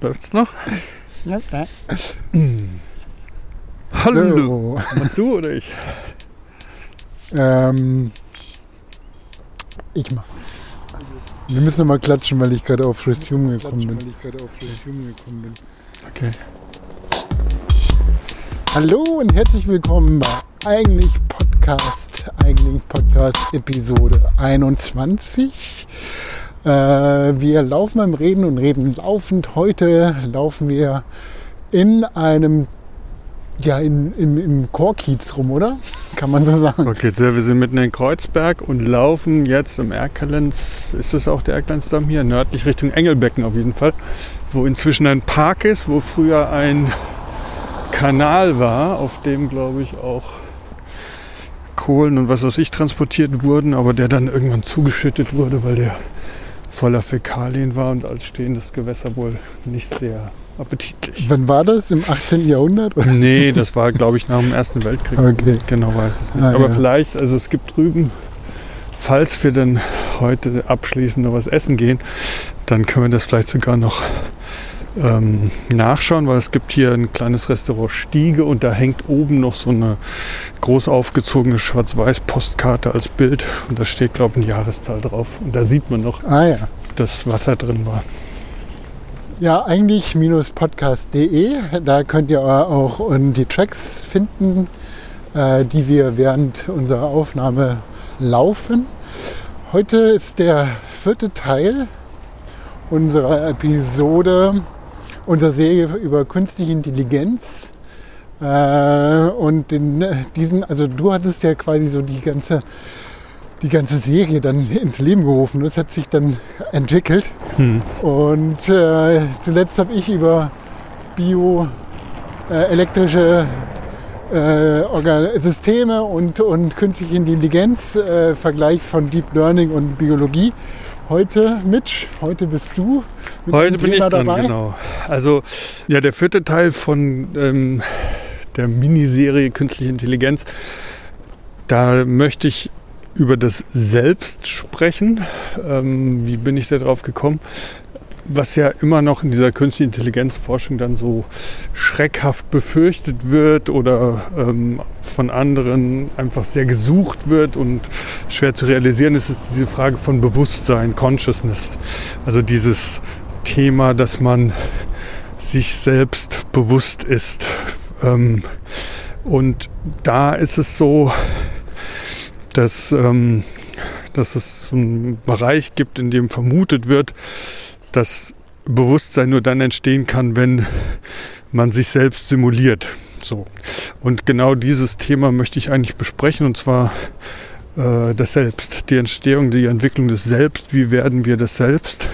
Läuft's noch? Ja, klar. Hallo. Und du oder ich? Ähm, ich mach. Wir müssen mal klatschen, weil ich gerade auf Resume gekommen bin. Okay. Hallo und herzlich willkommen bei Eigentlich Podcast, Eigentlich Podcast Episode 21. Äh, wir laufen beim Reden und reden laufend. Heute laufen wir in einem, ja, in, im, im Chorkiez rum, oder? Kann man so sagen. Okay, so, wir sind mitten in Kreuzberg und laufen jetzt im Erkelenz, ist es auch der Erkelenzdamm hier, nördlich Richtung Engelbecken auf jeden Fall, wo inzwischen ein Park ist, wo früher ein Kanal war, auf dem glaube ich auch Kohlen und was weiß ich transportiert wurden, aber der dann irgendwann zugeschüttet wurde, weil der voller Fäkalien war und als stehendes Gewässer wohl nicht sehr appetitlich. Wann war das? Im 18. Jahrhundert? oder? Nee, das war glaube ich nach dem Ersten Weltkrieg. Okay. Genau weiß es nicht. Ah, Aber ja. vielleicht, also es gibt drüben, falls wir dann heute abschließend noch was essen gehen, dann können wir das vielleicht sogar noch ähm, nachschauen, weil es gibt hier ein kleines Restaurant Stiege und da hängt oben noch so eine groß aufgezogene Schwarz-Weiß-Postkarte als Bild und da steht, glaube ich, eine Jahreszahl drauf. Und da sieht man noch, Ah ja. dass Wasser drin war. Ja, eigentlich podcast.de. Da könnt ihr auch die Tracks finden, äh, die wir während unserer Aufnahme laufen. Heute ist der vierte Teil unserer Episode, unserer Serie über künstliche Intelligenz. Äh, und in diesen, also du hattest ja quasi so die ganze, die ganze Serie dann ins Leben gerufen. Das hat sich dann entwickelt. Hm. Und äh, zuletzt habe ich über bioelektrische äh, elektrische, äh, Systeme und, und künstliche Intelligenz, äh, Vergleich von Deep Learning und Biologie. Heute, Mitch, heute bist du Heute bin ich dran, dabei. genau. Also ja, der vierte Teil von ähm, der Miniserie Künstliche Intelligenz, da möchte ich über das Selbst sprechen. Ähm, wie bin ich da drauf gekommen? Was ja immer noch in dieser künstlichen Intelligenzforschung dann so schreckhaft befürchtet wird oder ähm, von anderen einfach sehr gesucht wird und schwer zu realisieren ist, ist diese Frage von Bewusstsein, Consciousness. Also dieses Thema, dass man sich selbst bewusst ist. Ähm, und da ist es so, dass, ähm, dass es einen Bereich gibt, in dem vermutet wird, dass Bewusstsein nur dann entstehen kann, wenn man sich selbst simuliert. So. Und genau dieses Thema möchte ich eigentlich besprechen, und zwar äh, das Selbst, die Entstehung, die Entwicklung des Selbst, wie werden wir das Selbst.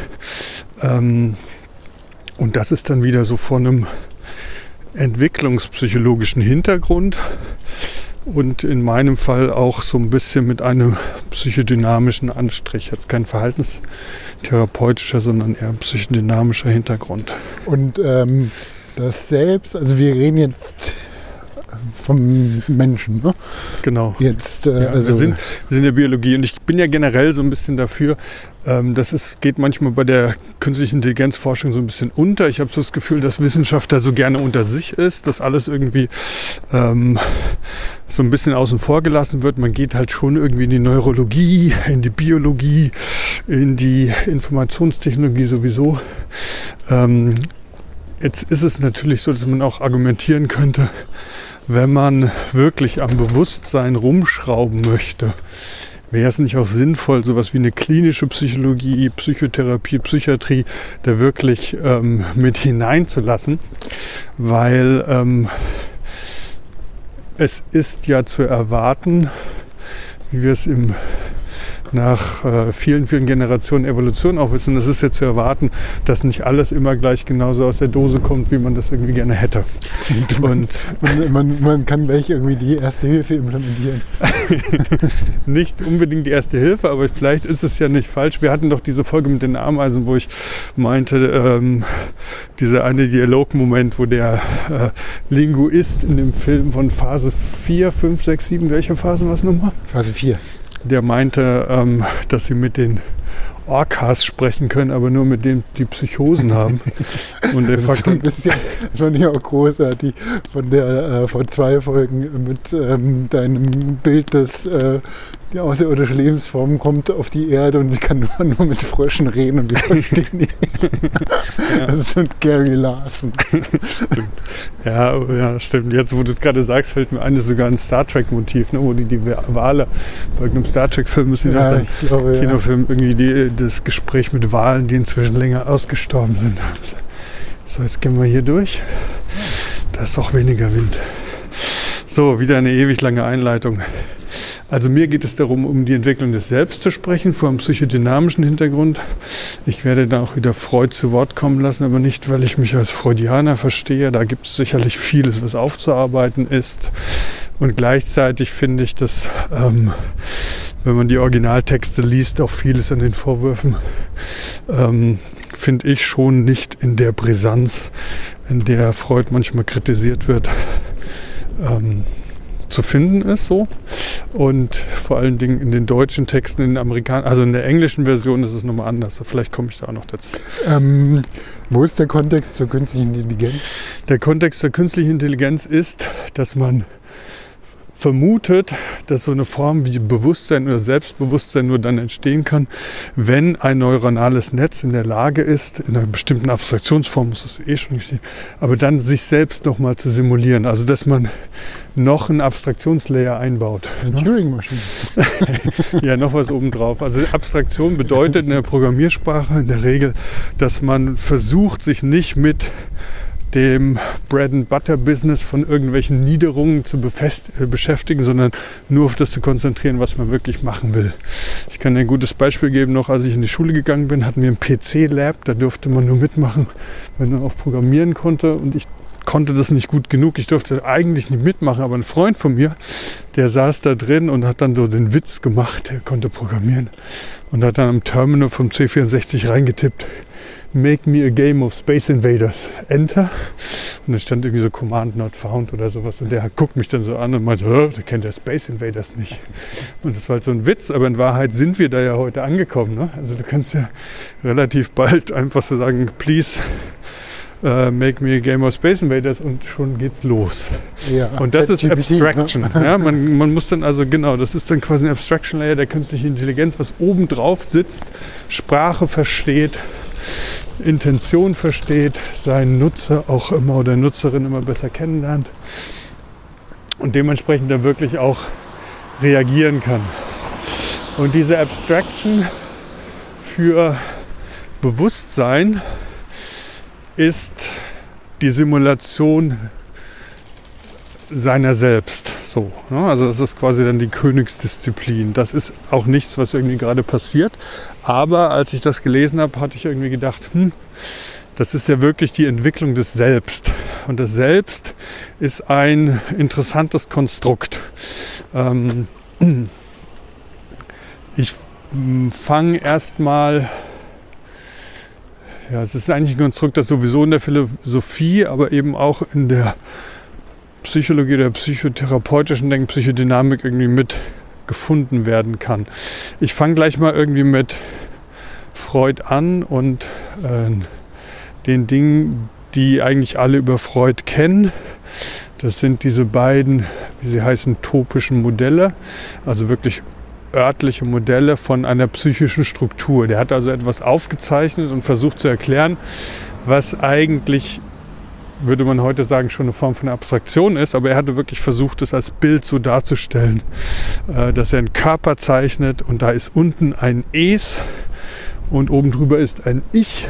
Ähm, und das ist dann wieder so von einem entwicklungspsychologischen Hintergrund und in meinem Fall auch so ein bisschen mit einem psychodynamischen Anstrich. Jetzt kein verhaltenstherapeutischer, sondern eher psychodynamischer Hintergrund. Und ähm, das Selbst, also wir reden jetzt vom Menschen, ne? Genau. Jetzt, äh, Ja, also, wir, sind, wir sind in der Biologie und ich bin ja generell so ein bisschen dafür, ähm, das ist, geht manchmal bei der künstlichen Intelligenzforschung so ein bisschen unter. Ich habe so das Gefühl, dass Wissenschaft da so gerne unter sich ist, dass alles irgendwie ähm, so ein bisschen außen vor gelassen wird. Man geht halt schon irgendwie in die Neurologie, in die Biologie, in die Informationstechnologie sowieso. Ähm, jetzt ist es natürlich so, dass man auch argumentieren könnte, wenn man wirklich am Bewusstsein rumschrauben möchte, wäre es nicht auch sinnvoll, sowas wie eine klinische Psychologie, Psychotherapie, Psychiatrie da wirklich ähm, mit hineinzulassen, weil ähm, es ist ja zu erwarten, wie wir es im nach äh, vielen, vielen Generationen Evolution auch wissen, es ist ja zu erwarten, dass nicht alles immer gleich genauso aus der Dose kommt, wie man das irgendwie gerne hätte. Und man, man, man kann gleich irgendwie die erste Hilfe implementieren. nicht unbedingt die erste Hilfe, aber vielleicht ist es ja nicht falsch. Wir hatten doch diese Folge mit den Ameisen, wo ich meinte, ähm, dieser eine Dialogmoment, wo der äh, Linguist in dem Film von Phase 4, 5, 6, 7, welche Phase war es nochmal? Phase 4. Der meinte, ähm, dass sie mit den Orcas sprechen können, aber nur mit denen die Psychosen haben. Und der das ist ein bisschen, fand ich auch großartig von der äh, von zwei Folgen mit ähm, deinem Bild des äh, die außerirdische Lebensform kommt auf die Erde und sie kann nur, nur mit Fröschen reden und wir verstehen nicht. ja. Das ist schon Gary Larson. ja, ja, stimmt. Jetzt, wo du es gerade sagst, fällt mir ein, das ist sogar ein Star Trek-Motiv, ne, wo die die Wale, bei irgendeinem Star Trek-Film müssen die ja, doch glaube, Kinofilm ja. irgendwie die, das Gespräch mit Walen, die inzwischen länger ausgestorben sind. So, jetzt gehen wir hier durch. Da ist auch weniger Wind. So, wieder eine ewig lange Einleitung. Also mir geht es darum, um die Entwicklung des Selbst zu sprechen, vor einem psychodynamischen Hintergrund. Ich werde da auch wieder Freud zu Wort kommen lassen, aber nicht, weil ich mich als Freudianer verstehe. Da gibt es sicherlich vieles, was aufzuarbeiten ist. Und gleichzeitig finde ich, dass, ähm, wenn man die Originaltexte liest, auch vieles an den Vorwürfen, ähm, finde ich schon nicht in der Brisanz, in der Freud manchmal kritisiert wird. Ähm, zu finden ist so. Und vor allen Dingen in den deutschen Texten, in den Amerikanischen, also in der englischen Version ist es nochmal anders. Vielleicht komme ich da auch noch dazu. Ähm, wo ist der Kontext zur künstlichen Intelligenz? Der Kontext zur künstlichen Intelligenz ist, dass man vermutet, dass so eine Form wie Bewusstsein oder Selbstbewusstsein nur dann entstehen kann, wenn ein neuronales Netz in der Lage ist, in einer bestimmten Abstraktionsform muss es eh schon stehen, aber dann sich selbst nochmal zu simulieren. Also dass man noch einen Abstraktionslayer einbaut. Eine Turing-Maschine. ja, noch was obendrauf. Also Abstraktion bedeutet in der Programmiersprache in der Regel, dass man versucht, sich nicht mit dem Bread-and-Butter-Business von irgendwelchen Niederungen zu äh, beschäftigen, sondern nur auf das zu konzentrieren, was man wirklich machen will. Ich kann ein gutes Beispiel geben, noch als ich in die Schule gegangen bin, hatten wir ein PC-Lab, da durfte man nur mitmachen, wenn man auch programmieren konnte und ich konnte das nicht gut genug. Ich durfte eigentlich nicht mitmachen, aber ein Freund von mir, der saß da drin und hat dann so den Witz gemacht, der konnte programmieren und hat dann am Terminal vom C64 reingetippt. Make me a game of Space Invaders. Enter. Und dann stand irgendwie so Command not found oder sowas. Und der guckt mich dann so an und meint, der kennt der Space Invaders nicht. Und das war halt so ein Witz, aber in Wahrheit sind wir da ja heute angekommen. Ne? Also du kannst ja relativ bald einfach so sagen, please uh, make me a game of Space Invaders und schon geht's los. Ja, und das ist Abstraction. Ne? Ja, man, man muss dann also, genau, das ist dann quasi ein Abstraction Layer der künstlichen Intelligenz, was oben drauf sitzt, Sprache versteht, Intention versteht, seinen Nutzer auch immer oder Nutzerin immer besser kennenlernt und dementsprechend dann wirklich auch reagieren kann. Und diese Abstraction für Bewusstsein ist die Simulation seiner selbst. So, ne? Also das ist quasi dann die Königsdisziplin. Das ist auch nichts, was irgendwie gerade passiert. Aber als ich das gelesen habe, hatte ich irgendwie gedacht, hm, das ist ja wirklich die Entwicklung des Selbst. Und das Selbst ist ein interessantes Konstrukt. Ähm, ich fange erstmal ja, es ist eigentlich ein Konstrukt, das sowieso in der Philosophie, aber eben auch in der Psychologie der psychotherapeutischen Denken, Psychodynamik irgendwie mit gefunden werden kann. Ich fange gleich mal irgendwie mit Freud an und äh, den Dingen, die eigentlich alle über Freud kennen. Das sind diese beiden, wie sie heißen, topischen Modelle, also wirklich örtliche Modelle von einer psychischen Struktur. Der hat also etwas aufgezeichnet und versucht zu erklären, was eigentlich würde man heute sagen, schon eine Form von Abstraktion ist, aber er hatte wirklich versucht, es als Bild so darzustellen, äh, dass er einen Körper zeichnet und da ist unten ein Es und oben drüber ist ein Ich.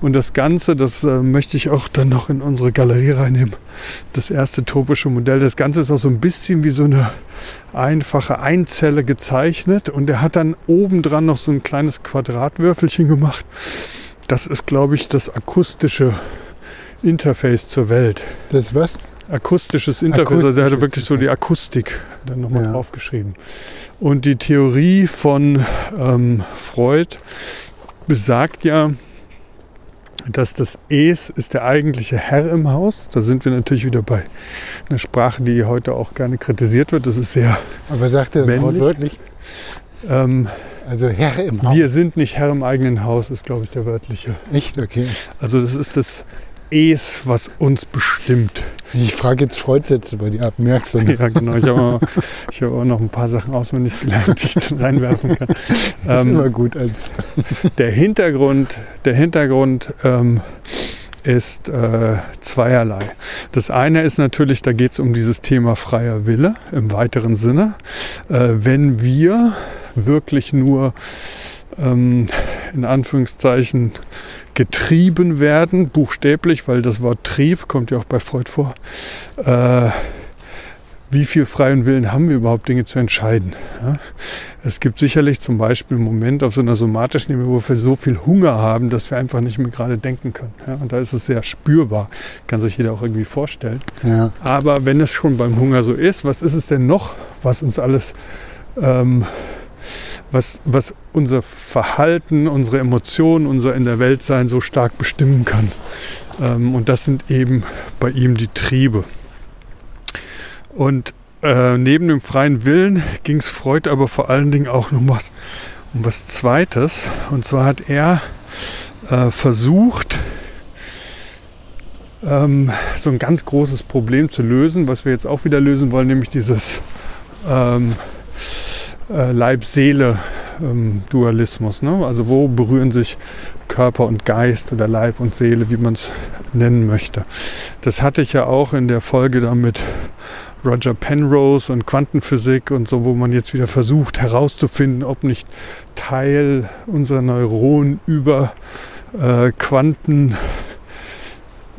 Und das Ganze, das äh, möchte ich auch dann noch in unsere Galerie reinnehmen. Das erste topische Modell. Das Ganze ist auch so ein bisschen wie so eine einfache Einzelle gezeichnet. Und er hat dann obendran noch so ein kleines Quadratwürfelchen gemacht. Das ist, glaube ich, das akustische Interface zur Welt. Das was? Akustisches Interface. Akustisches, also der hatte wirklich so die Akustik dann nochmal ja. draufgeschrieben. Und die Theorie von ähm, Freud besagt ja, dass das Es ist der eigentliche Herr im Haus. Da sind wir natürlich wieder bei einer Sprache, die heute auch gerne kritisiert wird. Das ist sehr. Aber sagt er das wortwörtlich? Ähm, Also Herr im Haus. Wir sind nicht Herr im eigenen Haus, ist, glaube ich, der wörtliche. Echt? Okay. Also das ist das Es, was uns bestimmt. Ich frage jetzt Freudsätze bei dir ab, merkst du? Ne? Ja, genau. Ich habe auch, ich habe auch noch ein paar Sachen auswendig gelernt, die ich dann reinwerfen kann. ist Ähm, immer gut als der Hintergrund, der Hintergrund ähm, ist äh, zweierlei. Das eine ist natürlich, da geht es um dieses Thema freier Wille im weiteren Sinne. Äh, wenn wir wirklich nur ähm, in Anführungszeichen getrieben werden, buchstäblich, weil das Wort Trieb kommt ja auch bei Freud vor. Äh, wie viel freien Willen haben wir überhaupt, Dinge zu entscheiden? Ja? Es gibt sicherlich zum Beispiel einen Moment auf so einer somatischen Ebene, wo wir so viel Hunger haben, dass wir einfach nicht mehr gerade denken können. Ja? Und da ist es sehr spürbar, kann sich jeder auch irgendwie vorstellen. ja. Aber wenn es schon beim Hunger so ist, was ist es denn noch, was uns alles, ähm, was, was unser Verhalten, unsere Emotionen, unser in der Welt sein so stark bestimmen kann? Ähm, und das sind eben bei ihm die Triebe. Und äh, neben dem freien Willen ging es Freud aber vor allen Dingen auch noch was, um was Zweites. Und zwar hat er äh, versucht, ähm, so ein ganz großes Problem zu lösen, was wir jetzt auch wieder lösen wollen, nämlich dieses ähm, äh, Leib-Seele-Dualismus. ne? Also wo berühren sich Körper und Geist oder Leib und Seele, wie man es nennen möchte. Das hatte ich ja auch in der Folge da mit Roger Penrose und Quantenphysik und so, wo man jetzt wieder versucht herauszufinden, ob nicht Teil unserer Neuronen über äh, Quanten,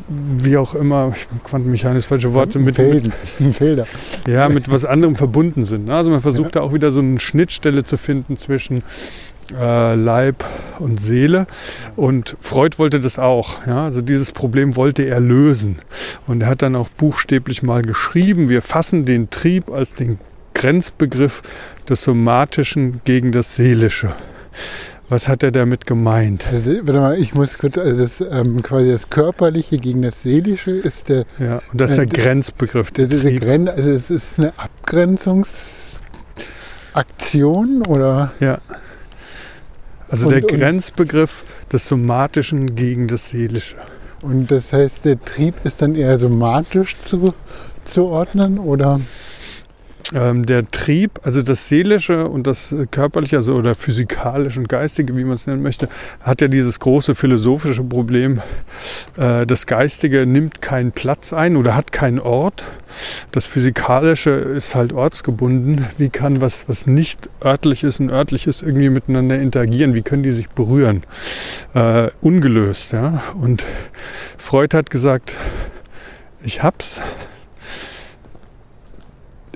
wie auch immer, Quantenmechanik ist falsche Wort, mit, mit. Felder. ja, mit was anderem verbunden sind. ne? Also man versucht da auch wieder so eine Schnittstelle zu finden zwischen äh, Leib und Seele. Und Freud wollte das auch. Ja? Also dieses Problem wollte er lösen. Und er hat dann auch buchstäblich mal geschrieben, wir fassen den Trieb als den Grenzbegriff des Somatischen gegen das Seelische. Was hat er damit gemeint? Also, warte mal, ich muss kurz, also das ähm, quasi das Körperliche gegen das Seelische ist der, Ja, und das ist der Äh, Grenzbegriff. der, Der der Trieb. Gren also es ist eine Abgrenzungsaktion oder Ja. Also Und- der Grenzbegriff des Somatischen gegen das Seelische. und das heißt, der Trieb ist dann eher somatisch zu, zuordnen oder Ähm, der Trieb, also das Seelische und das Körperliche, also oder physikalische und Geistige, wie man es nennen möchte, hat ja dieses große philosophische Problem. Äh, das Geistige nimmt keinen Platz ein oder hat keinen Ort. Das Physikalische ist halt ortsgebunden. Wie kann was, was nicht örtlich ist und örtlich ist, irgendwie miteinander interagieren? Wie können die sich berühren? Äh, ungelöst, ja. Und Freud hat gesagt, ich hab's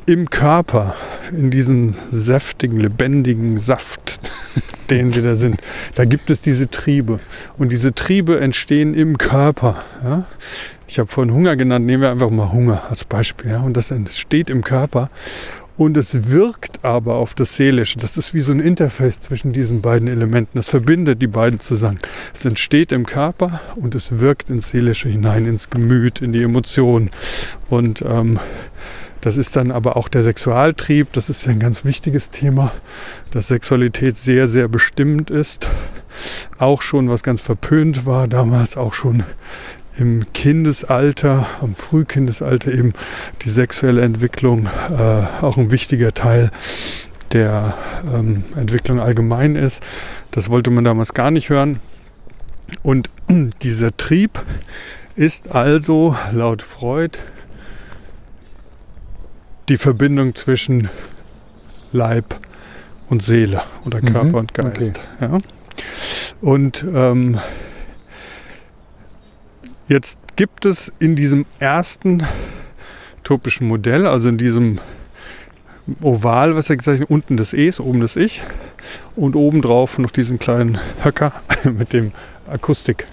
im Körper, in diesen säftigen, lebendigen Saft, den wir da sind, da gibt es diese Triebe. Und diese Triebe entstehen im Körper. Ja? Ich habe vorhin Hunger genannt, nehmen wir einfach mal Hunger als Beispiel. Ja? Und das entsteht im Körper. Und es wirkt aber auf das Seelische. Das ist wie so ein Interface zwischen diesen beiden Elementen. Das verbindet die beiden zusammen. Es entsteht im Körper und es wirkt ins Seelische hinein, ins Gemüt, in die Emotionen. Und ähm, das ist dann aber auch der Sexualtrieb. Das ist ja ein ganz wichtiges Thema, dass Sexualität sehr, sehr bestimmt ist. Auch schon, was ganz verpönt war, damals auch schon im Kindesalter, am Frühkindesalter eben die sexuelle Entwicklung äh, auch ein wichtiger Teil der ähm, Entwicklung allgemein ist. Das wollte man damals gar nicht hören. Und dieser Trieb ist also laut Freud die Verbindung zwischen Leib und Seele oder Mhm, Körper und Geist. Ja? Und ähm, jetzt gibt es in diesem ersten topischen Modell, also in diesem Oval, was er gezeichnet hat, unten das Es, oben das Ich und obendrauf noch diesen kleinen Höcker mit dem Akustik.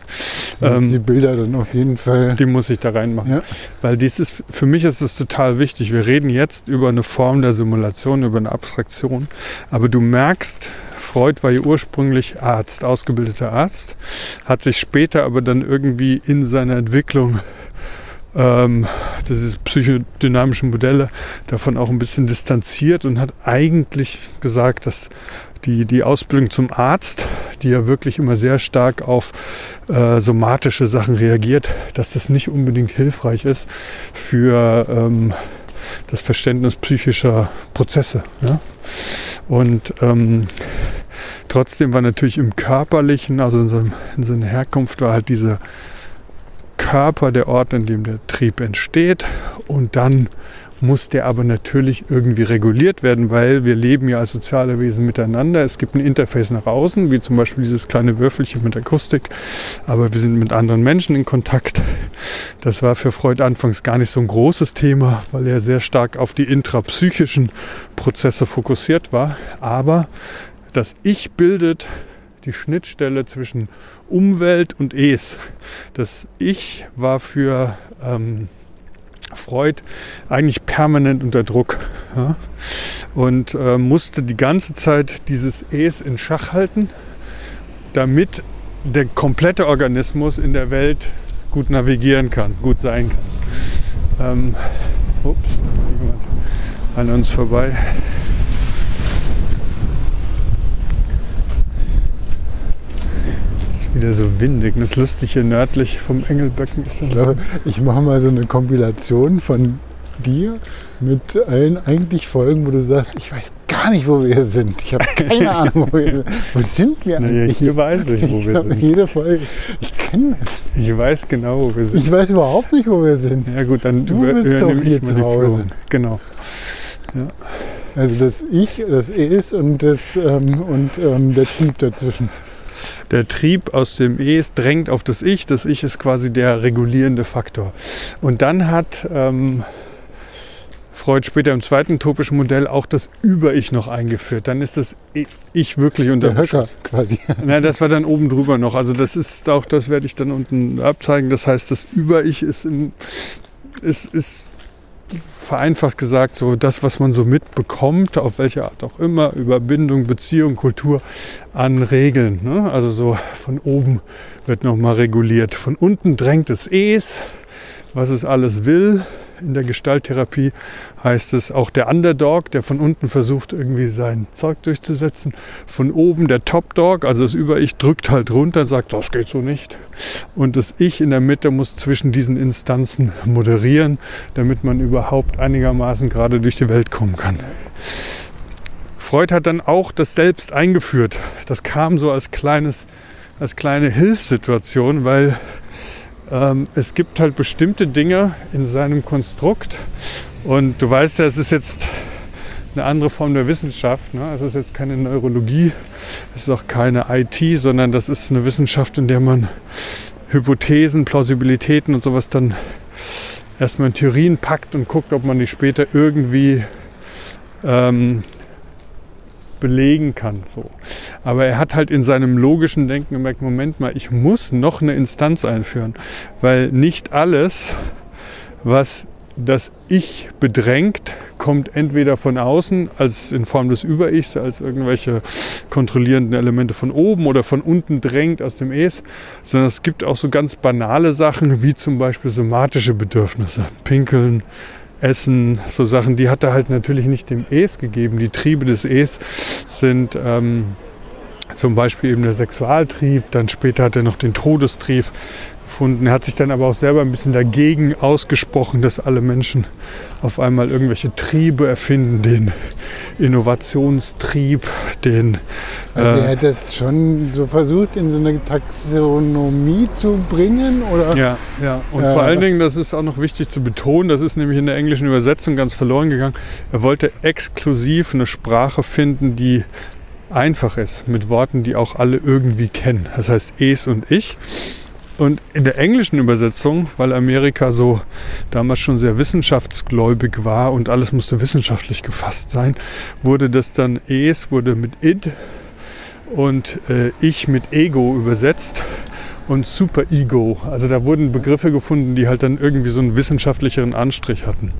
die Ähm, Bilder dann auf jeden Fall. die muss ich da reinmachen. Ja. Weil dies ist, für mich ist es total wichtig. Wir reden jetzt über eine Form der Simulation, über eine Abstraktion. Aber du merkst, Freud war ja ursprünglich Arzt, ausgebildeter Arzt, hat sich später aber dann irgendwie in seiner Entwicklung ähm, dieses psychodynamischen Modelle davon auch ein bisschen distanziert und hat eigentlich gesagt, dass die, die Ausbildung zum Arzt, die ja wirklich immer sehr stark auf äh, somatische Sachen reagiert, dass das nicht unbedingt hilfreich ist für ähm, das Verständnis psychischer Prozesse. Ja? Und ähm, trotzdem war natürlich im Körperlichen, also in, seinem, in seiner Herkunft, war halt dieser Körper der Ort, in dem der Trieb entsteht. Und dann muss der aber natürlich irgendwie reguliert werden, weil wir leben ja als soziale Wesen miteinander. Es gibt ein Interface nach außen, wie zum Beispiel dieses kleine Würfelchen mit Akustik, aber wir sind mit anderen Menschen in Kontakt. Das war für Freud anfangs gar nicht so ein großes Thema, weil er sehr stark auf die intrapsychischen Prozesse fokussiert war. Aber das Ich bildet die Schnittstelle zwischen Umwelt und Es. Das Ich war für ähm, Freud eigentlich permanent unter Druck ja? und äh, musste die ganze Zeit dieses Es in Schach halten, damit der komplette Organismus in der Welt gut navigieren kann, gut sein kann. Ähm, ups, jemand an uns vorbei. Wieder so windig. Das Lustige nördlich vom Engelböcken ist Ich glaube, ich mache mal so eine Kompilation von dir mit allen eigentlich Folgen, wo du sagst, ich weiß gar nicht, wo wir sind. Ich habe keine Ahnung, wo wir sind. Wo sind wir naja, eigentlich? Hier weiß ich, wo wir sind. Jede Folge. Ich kenne das. Ich weiß genau, wo wir sind. Ich weiß überhaupt nicht, wo wir sind. Ja gut, dann du über, bist doch hier zu Hause. Genau. Ja. Also das Ich, das Es und, das, ähm, und ähm, der Trieb dazwischen der Trieb aus dem Es drängt auf das Ich. Das Ich ist quasi der regulierende Faktor. Und dann hat ähm, Freud später im zweiten topischen Modell auch das Über-Ich noch eingeführt. Dann ist das Ich wirklich unter der Höcker quasi. Na, das war dann oben drüber noch. Also das ist auch, das werde ich dann unten abzeigen. Das heißt, das Über-Ich ist, ist, ist vereinfacht gesagt, so das, was man so mitbekommt, auf welche Art auch immer, über Bindung, Beziehung, Kultur an Regeln. Ne? Also so von oben wird nochmal reguliert. Von unten drängt es Es, was es alles will, in der Gestalttherapie heißt es auch der Underdog, der von unten versucht, irgendwie sein Zeug durchzusetzen. Von oben der Top Dog, also das Über-Ich, drückt halt runter, sagt, das geht so nicht. Und das Ich in der Mitte muss zwischen diesen Instanzen moderieren, damit man überhaupt einigermaßen gerade durch die Welt kommen kann. Freud hat dann auch das Selbst eingeführt. Das kam so als kleines, als kleine Hilfssituation, weil ähm, es gibt halt bestimmte Dinge in seinem Konstrukt und du weißt ja, es ist jetzt eine andere Form der Wissenschaft. Ne? Es ist jetzt keine Neurologie, es ist auch keine IT, sondern das ist eine Wissenschaft, in der man Hypothesen, Plausibilitäten und sowas dann erstmal in Theorien packt und guckt, ob man die später irgendwie ähm, belegen kann. So. Aber er hat halt in seinem logischen Denken gemerkt, Moment mal, ich muss noch eine Instanz einführen, weil nicht alles, was das Ich bedrängt, kommt entweder von außen als in Form des Über-Ichs, als irgendwelche kontrollierenden Elemente von oben oder von unten drängt aus dem Es, sondern es gibt auch so ganz banale Sachen wie zum Beispiel somatische Bedürfnisse, Pinkeln, Essen, so Sachen, die hat er halt natürlich nicht dem Es gegeben. Die Triebe des Es sind ähm, zum Beispiel eben der Sexualtrieb, dann später hat er noch den Todestrieb gefunden. Er hat sich dann aber auch selber ein bisschen dagegen ausgesprochen, dass alle Menschen auf einmal irgendwelche Triebe erfinden, den Innovationstrieb, den. Also er äh, hat das schon so versucht, in so eine Taxonomie zu bringen, oder? Ja, ja. Und äh, vor allen Dingen, das ist auch noch wichtig zu betonen, das ist nämlich in der englischen Übersetzung ganz verloren gegangen. Er wollte exklusiv eine Sprache finden, die einfach ist, mit Worten, die auch alle irgendwie kennen. Das heißt es und ich. Und in der englischen Übersetzung, weil Amerika so damals schon sehr wissenschaftsgläubig war und alles musste wissenschaftlich gefasst sein, wurde das dann es, wurde mit id und äh, ich mit ego übersetzt und Super Ego. Also da wurden Begriffe gefunden, die halt dann irgendwie so einen wissenschaftlicheren Anstrich hatten.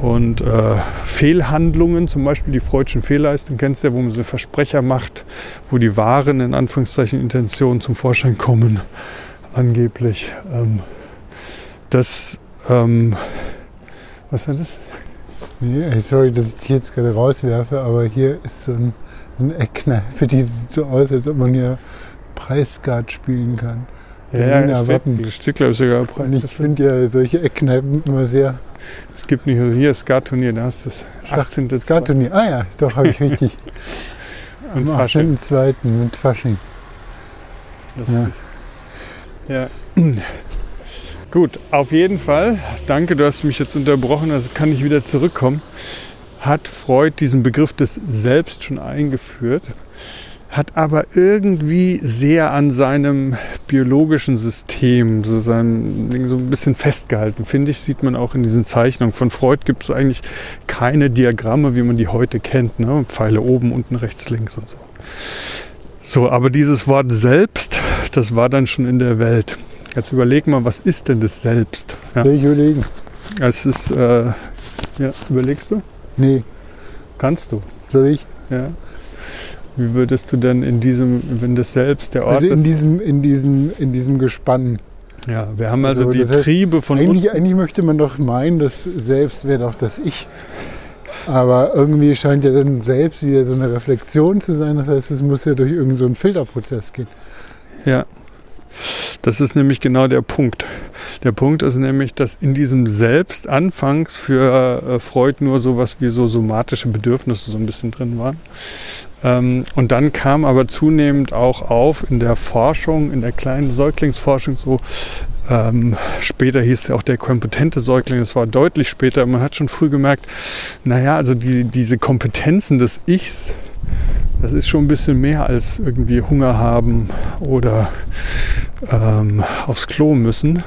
Und äh, Fehlhandlungen, zum Beispiel die Freudschen Fehlleistungen, kennst du ja, wo man so Versprecher macht, wo die wahren, in Anführungszeichen, Intentionen zum Vorschein kommen angeblich. Ähm, das, ähm, was war das? Nee, sorry, dass ich dich jetzt gerade rauswerfe, aber hier ist so ein, ein Eckkneipe, die sieht so aus, als ob man hier Preisguard spielen kann. Ja, Berliner ja, Wappen. steht glaube ich sogar Und ich finde ja solche Eckkneipen immer sehr Es gibt nicht nur hier Skat-Turnier, da hast du das 18. Skat-Turnier. Ah ja, doch, habe ich richtig. Am Fasching. 18.2. mit Fasching. Ja. Ja. Gut, auf jeden Fall. Danke, du hast mich jetzt unterbrochen, also kann ich wieder zurückkommen. Hat Freud diesen Begriff des Selbst schon eingeführt, hat aber irgendwie sehr an seinem biologischen System, so, Ding so ein bisschen festgehalten. Finde ich, sieht man auch in diesen Zeichnungen. Von Freud gibt es eigentlich keine Diagramme, wie man die heute kennt. Ne? Pfeile oben, unten, rechts, links und so. So, aber dieses Wort Selbst, das war dann schon in der Welt. Jetzt überleg mal, was ist denn das Selbst? Ja, Soll ich überlegen? es ist, äh, ja, überlegst du? Nee, Kannst du? soll ich? Ja. Wie würdest du denn in diesem, wenn das Selbst der Ort Also in ist? diesem, in diesem, in diesem Gespann. Ja, wir haben also, Also, die das heißt, Triebe von unten. Eigentlich, eigentlich möchte man doch meinen, das Selbst wäre doch das Ich. Aber irgendwie scheint ja dann selbst wieder so eine Reflexion zu sein. Das heißt, es muss ja durch irgendeinen so einen Filterprozess gehen. Ja. Das ist nämlich genau der Punkt. Der Punkt ist nämlich, dass in diesem Selbst anfangs für äh, Freud nur sowas wie so somatische Bedürfnisse so ein bisschen drin waren. Ähm, und dann kam aber zunehmend auch auf in der Forschung, in der kleinen Säuglingsforschung so, ähm, später hieß es auch der kompetente Säugling, das war deutlich später. Man hat schon früh gemerkt, naja, also die, diese Kompetenzen des Ichs, das ist schon ein bisschen mehr als irgendwie Hunger haben oder ähm, aufs Klo müssen.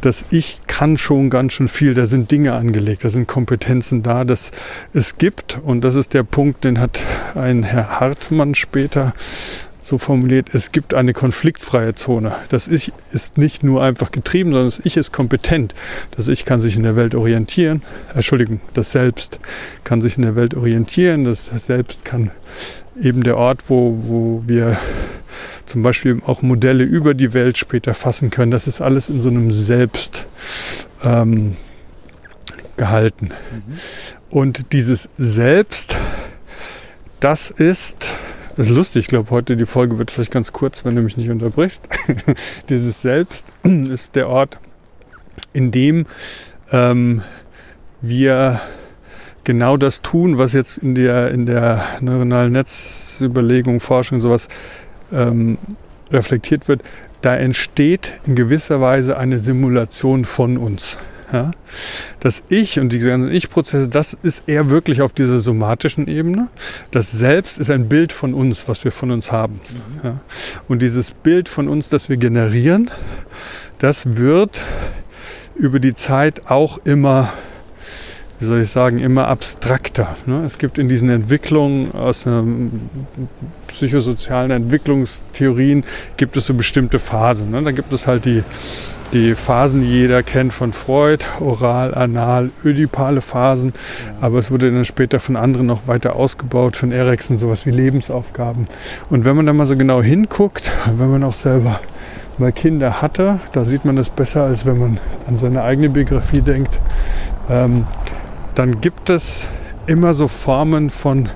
Das Ich kann schon ganz schön viel. Da sind Dinge angelegt, da sind Kompetenzen da, dass es gibt. Und das ist der Punkt, den hat ein Herr Hartmann später so formuliert, es gibt eine konfliktfreie Zone. Das Ich ist nicht nur einfach getrieben, sondern das Ich ist kompetent. Das Ich kann sich in der Welt orientieren. Entschuldigung, das Selbst kann sich in der Welt orientieren. Das Selbst kann eben der Ort, wo, wo wir zum Beispiel auch Modelle über die Welt später fassen können. Das ist alles in so einem Selbst ähm, gehalten. Und dieses Selbst, das ist, das ist lustig, ich glaube, heute die Folge wird vielleicht ganz kurz, wenn du mich nicht unterbrichst. dieses Selbst ist der Ort, in dem ähm, wir genau das tun, was jetzt in der, in der neuronalen Netzüberlegung, Forschung sowas ähm, reflektiert wird, da entsteht in gewisser Weise eine Simulation von uns. Ja? Das Ich und diese ganzen Ich-Prozesse, das ist eher wirklich auf dieser somatischen Ebene. Das Selbst ist ein Bild von uns, was wir von uns haben. Ja? Und dieses Bild von uns, das wir generieren, das wird über die Zeit auch immer wie soll ich sagen, immer abstrakter. Ne? Es gibt in diesen Entwicklungen aus ähm, psychosozialen Entwicklungstheorien gibt es so bestimmte Phasen. Ne? Da gibt es halt die, die Phasen, die jeder kennt von Freud, oral, anal, ödipale Phasen. Aber es wurde dann später von anderen noch weiter ausgebaut, von Erikson, sowas wie Lebensaufgaben. Und wenn man da mal so genau hinguckt, wenn man auch selber mal Kinder hatte, da sieht man das besser, als wenn man an seine eigene Biografie denkt. Ähm, dann gibt es immer so Formen von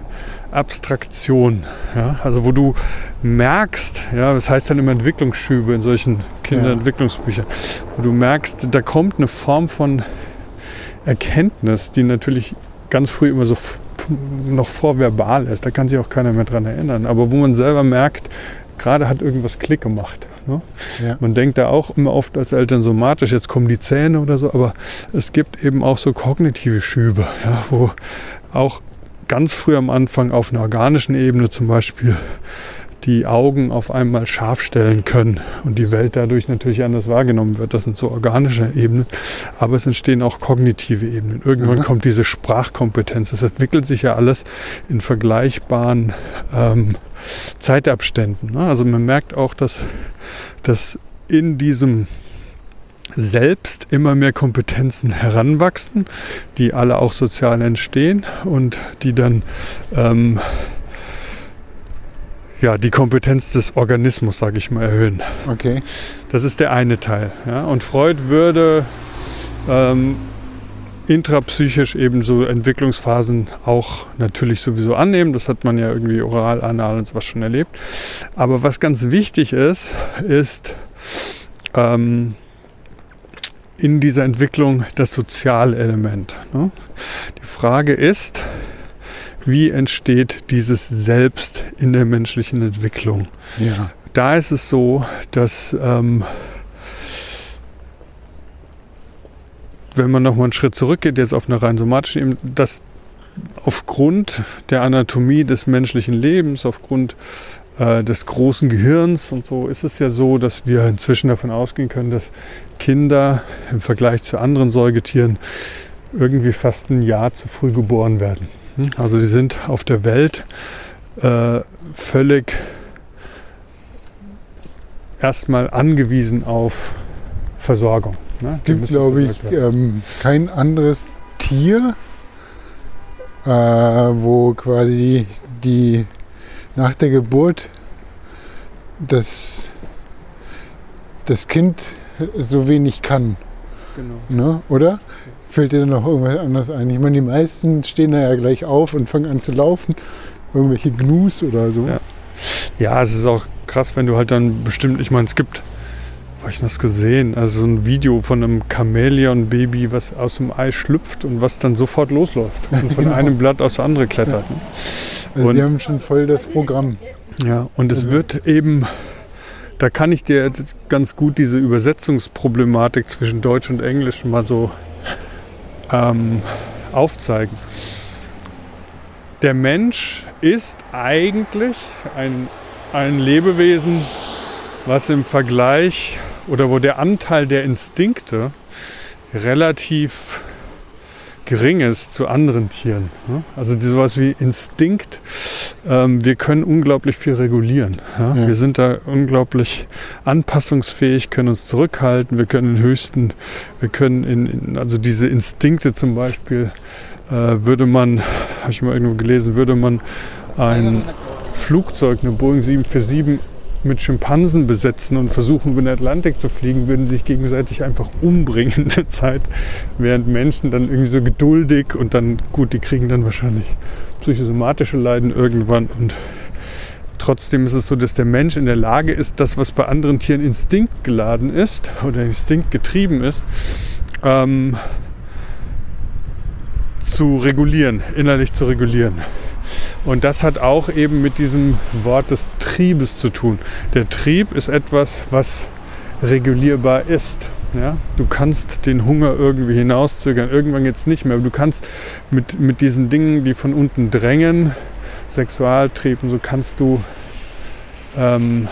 Abstraktion. Ja? Also wo du merkst, ja, das heißt dann immer Entwicklungsschübe in solchen Kinderentwicklungsbüchern, wo du merkst, da kommt eine Form von Erkenntnis, die natürlich ganz früh immer so noch vorverbal ist. Da kann sich auch keiner mehr dran erinnern. Aber wo man selber merkt, gerade hat irgendwas Klick gemacht. Ne? Ja. Man denkt da auch immer oft als Eltern somatisch, jetzt kommen die Zähne oder so, aber es gibt eben auch so kognitive Schübe, ja, wo auch ganz früh am Anfang auf einer organischen Ebene zum Beispiel die Augen auf einmal scharf stellen können und die Welt dadurch natürlich anders wahrgenommen wird. Das sind so organische Ebenen, aber es entstehen auch kognitive Ebenen. Irgendwann Mhm. kommt diese Sprachkompetenz. Das entwickelt sich ja alles in vergleichbaren ähm, Zeitabständen. Ne? Also man merkt auch, dass, dass in diesem selbst immer mehr Kompetenzen heranwachsen, die alle auch sozial entstehen und die dann ähm, ja, die Kompetenz des Organismus, sage ich mal, erhöhen. Okay. Das ist der eine Teil. Ja? Und Freud würde ähm, intrapsychisch eben so Entwicklungsphasen auch natürlich sowieso annehmen. Das hat man ja irgendwie oral, anal und sowas schon erlebt. Aber was ganz wichtig ist, ist ähm, in dieser Entwicklung das soziale Element. Ne? Die Frage ist, wie entsteht dieses Selbst in der menschlichen Entwicklung? Ja. Da ist es so, dass ähm, wenn man nochmal einen Schritt zurückgeht, jetzt auf eine rein somatische Ebene, dass aufgrund der Anatomie des menschlichen Lebens, aufgrund äh, des großen Gehirns und so, ist es ja so, dass wir inzwischen davon ausgehen können, dass Kinder im Vergleich zu anderen Säugetieren irgendwie fast ein Jahr zu früh geboren werden. Hm? Also die sind auf der Welt äh, völlig erstmal angewiesen auf Versorgung. Ne? Es gibt, glaube ich, ähm, kein anderes Tier, äh, wo quasi die nach der Geburt das, das Kind so wenig kann. Genau. Ne? Oder? Fällt dir noch irgendwas anderes ein? Ich meine, die meisten stehen da ja gleich auf und fangen an zu laufen. Irgendwelche Gnus oder so. Ja. ja, es ist auch krass, wenn du halt dann bestimmt, ich meine, es gibt habe ich das gesehen? Also so ein Video von einem Chamäleon-Baby, was aus dem Ei schlüpft und was dann sofort losläuft und von genau. einem Blatt aufs andere klettert. Ja. Also und, die haben schon voll das Programm. Ja, und es also. wird eben, da kann ich dir jetzt ganz gut diese Übersetzungsproblematik zwischen Deutsch und Englisch mal so ähm, aufzeigen. Der Mensch ist eigentlich ein, ein Lebewesen, was im Vergleich oder wo der Anteil der Instinkte relativ gering ist zu anderen Tieren. Ne? Also sowas wie Instinkt. Ähm, wir können unglaublich viel regulieren. Wir sind da unglaublich anpassungsfähig, können uns zurückhalten. Wir können in höchsten, wir können in, in also diese Instinkte zum Beispiel äh, würde man, habe ich mal irgendwo gelesen, würde man ein Flugzeug, eine Boeing 747 mit Schimpansen besetzen und versuchen, über den Atlantik zu fliegen, würden sich gegenseitig einfach umbringen in der Zeit, während Menschen dann irgendwie so geduldig und dann, gut, die kriegen dann wahrscheinlich psychosomatische Leiden irgendwann und trotzdem ist es so, dass der Mensch in der Lage ist, das, was bei anderen Tieren instinktgeladen ist oder instinktgetrieben ist, ähm, zu regulieren, innerlich zu regulieren. Und das hat auch eben mit diesem Wort des Triebes zu tun. Der Trieb ist etwas, was regulierbar ist. Ja? Du kannst den Hunger irgendwie hinauszögern, irgendwann jetzt nicht mehr. Aber du kannst mit, mit diesen Dingen, die von unten drängen, Sexualtrieb und so, kannst du ähm,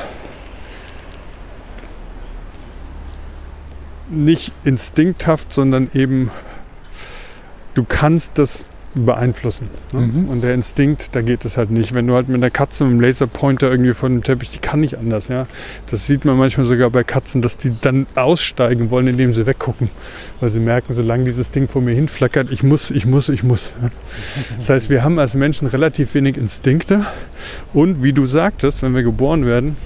nicht instinkthaft, sondern eben du kannst das beeinflussen. Ne? Mhm. Und der Instinkt, da geht es halt nicht. Wenn du halt mit einer Katze mit einem Laserpointer irgendwie von dem Teppich, die kann nicht anders. Ja? Das sieht man manchmal sogar bei Katzen, dass die dann aussteigen wollen, indem sie weggucken. Weil sie merken, solange dieses Ding vor mir hinflackert, ich muss, ich muss, ich muss. Ja? Das heißt, wir haben als Menschen relativ wenig Instinkte. Und wie du sagtest, wenn wir geboren werden,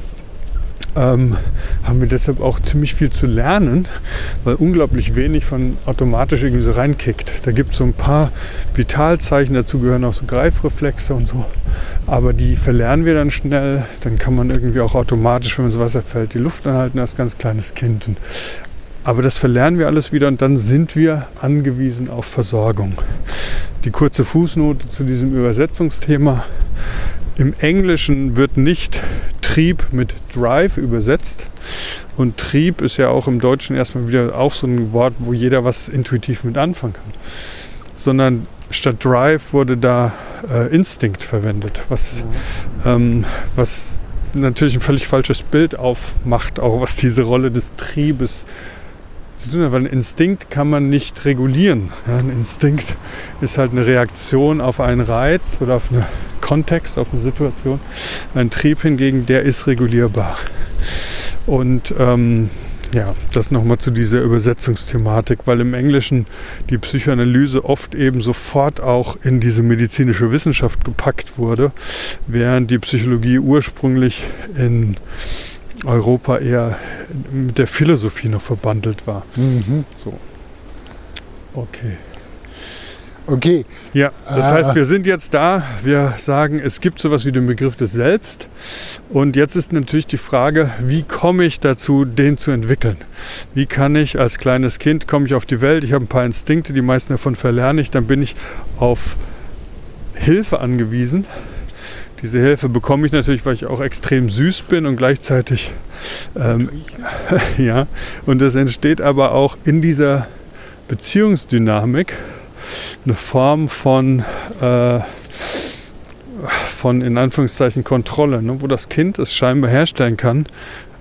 ähm, haben wir deshalb auch ziemlich viel zu lernen, weil unglaublich wenig von automatisch irgendwie so reinkickt. Da gibt es so ein paar Vitalzeichen, dazu gehören auch so Greifreflexe und so. Aber die verlernen wir dann schnell. Dann kann man irgendwie auch automatisch, wenn man ins Wasser fällt, die Luft anhalten als ganz kleines Kind. Aber das verlernen wir alles wieder und dann sind wir angewiesen auf Versorgung. Die kurze Fußnote zu diesem Übersetzungsthema. Im Englischen wird nicht Trieb mit Drive übersetzt. Und Trieb ist ja auch im Deutschen erstmal wieder auch so ein Wort, wo jeder was intuitiv mit anfangen kann. Sondern statt Drive wurde da äh, Instinkt verwendet, was, ähm, was natürlich ein völlig falsches Bild aufmacht, auch was diese Rolle des Triebes zu tun hat. Weil ein Instinkt kann man nicht regulieren. Ein Instinkt ist halt eine Reaktion auf einen Reiz oder auf einen Kontext, auf eine Situation. Ein Trieb hingegen, der ist regulierbar. Und ähm, ja, das nochmal zu dieser Übersetzungsthematik, weil im Englischen die Psychoanalyse oft eben sofort auch in diese medizinische Wissenschaft gepackt wurde, während die Psychologie ursprünglich in Europa eher mit der Philosophie noch verbandelt war. Mhm. So. Okay. Okay. Ja, das Ah. heißt, wir sind jetzt da. Wir sagen, es gibt sowas wie den Begriff des Selbst. Und jetzt ist natürlich die Frage, wie komme ich dazu, den zu entwickeln? Wie kann ich als kleines Kind, komme ich auf die Welt, ich habe ein paar Instinkte, die meisten davon verlerne ich, dann bin ich auf Hilfe angewiesen. Diese Hilfe bekomme ich natürlich, weil ich auch extrem süß bin und gleichzeitig, ähm, ja, und es entsteht aber auch in dieser Beziehungsdynamik eine Form von, äh, von in Anführungszeichen Kontrolle, ne, wo das Kind es scheinbar herstellen kann,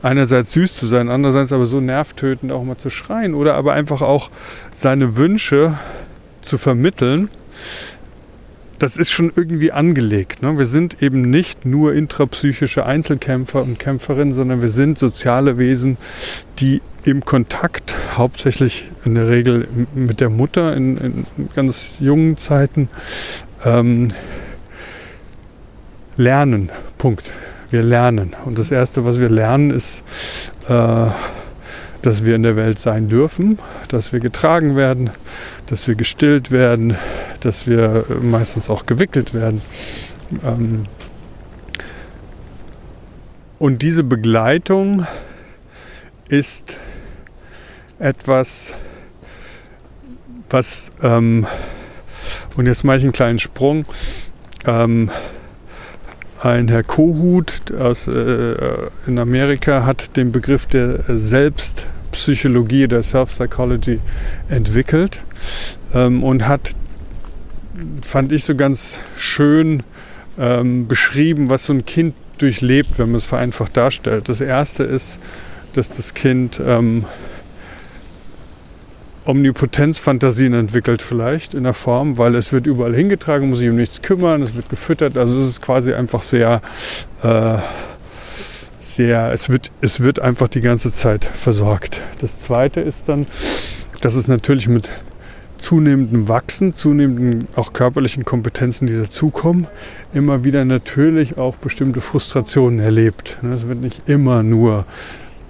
einerseits süß zu sein, andererseits aber so nervtötend auch mal zu schreien oder aber einfach auch seine Wünsche zu vermitteln. Das ist schon irgendwie angelegt. Ne? Wir sind eben nicht nur intrapsychische Einzelkämpfer und Kämpferinnen, sondern wir sind soziale Wesen, die im Kontakt, hauptsächlich in der Regel mit der Mutter in, in ganz jungen Zeiten, ähm, lernen. Punkt. Wir lernen. Und das Erste, was wir lernen, ist, äh, dass wir in der Welt sein dürfen, dass wir getragen werden, dass wir gestillt werden, dass wir äh, meistens auch gewickelt werden. Ähm, und diese Begleitung ist etwas, was, ähm, und jetzt mache ich einen kleinen Sprung, ähm, ein Herr Kohut aus, äh, in Amerika hat den Begriff der Selbstpsychologie, der Self-Psychology entwickelt ähm, und hat, fand ich so ganz schön ähm, beschrieben, was so ein Kind durchlebt, wenn man es vereinfacht darstellt. Das erste ist, dass das Kind ähm, Omnipotenzfantasien entwickelt vielleicht in der Form, weil es wird überall hingetragen, muss sich um nichts kümmern, es wird gefüttert, also es ist quasi einfach sehr, äh, sehr, es wird, es wird einfach die ganze Zeit versorgt. Das zweite ist dann, dass es natürlich mit zunehmendem Wachsen, zunehmenden auch körperlichen Kompetenzen, die dazukommen, immer wieder natürlich auch bestimmte Frustrationen erlebt. Es wird nicht immer nur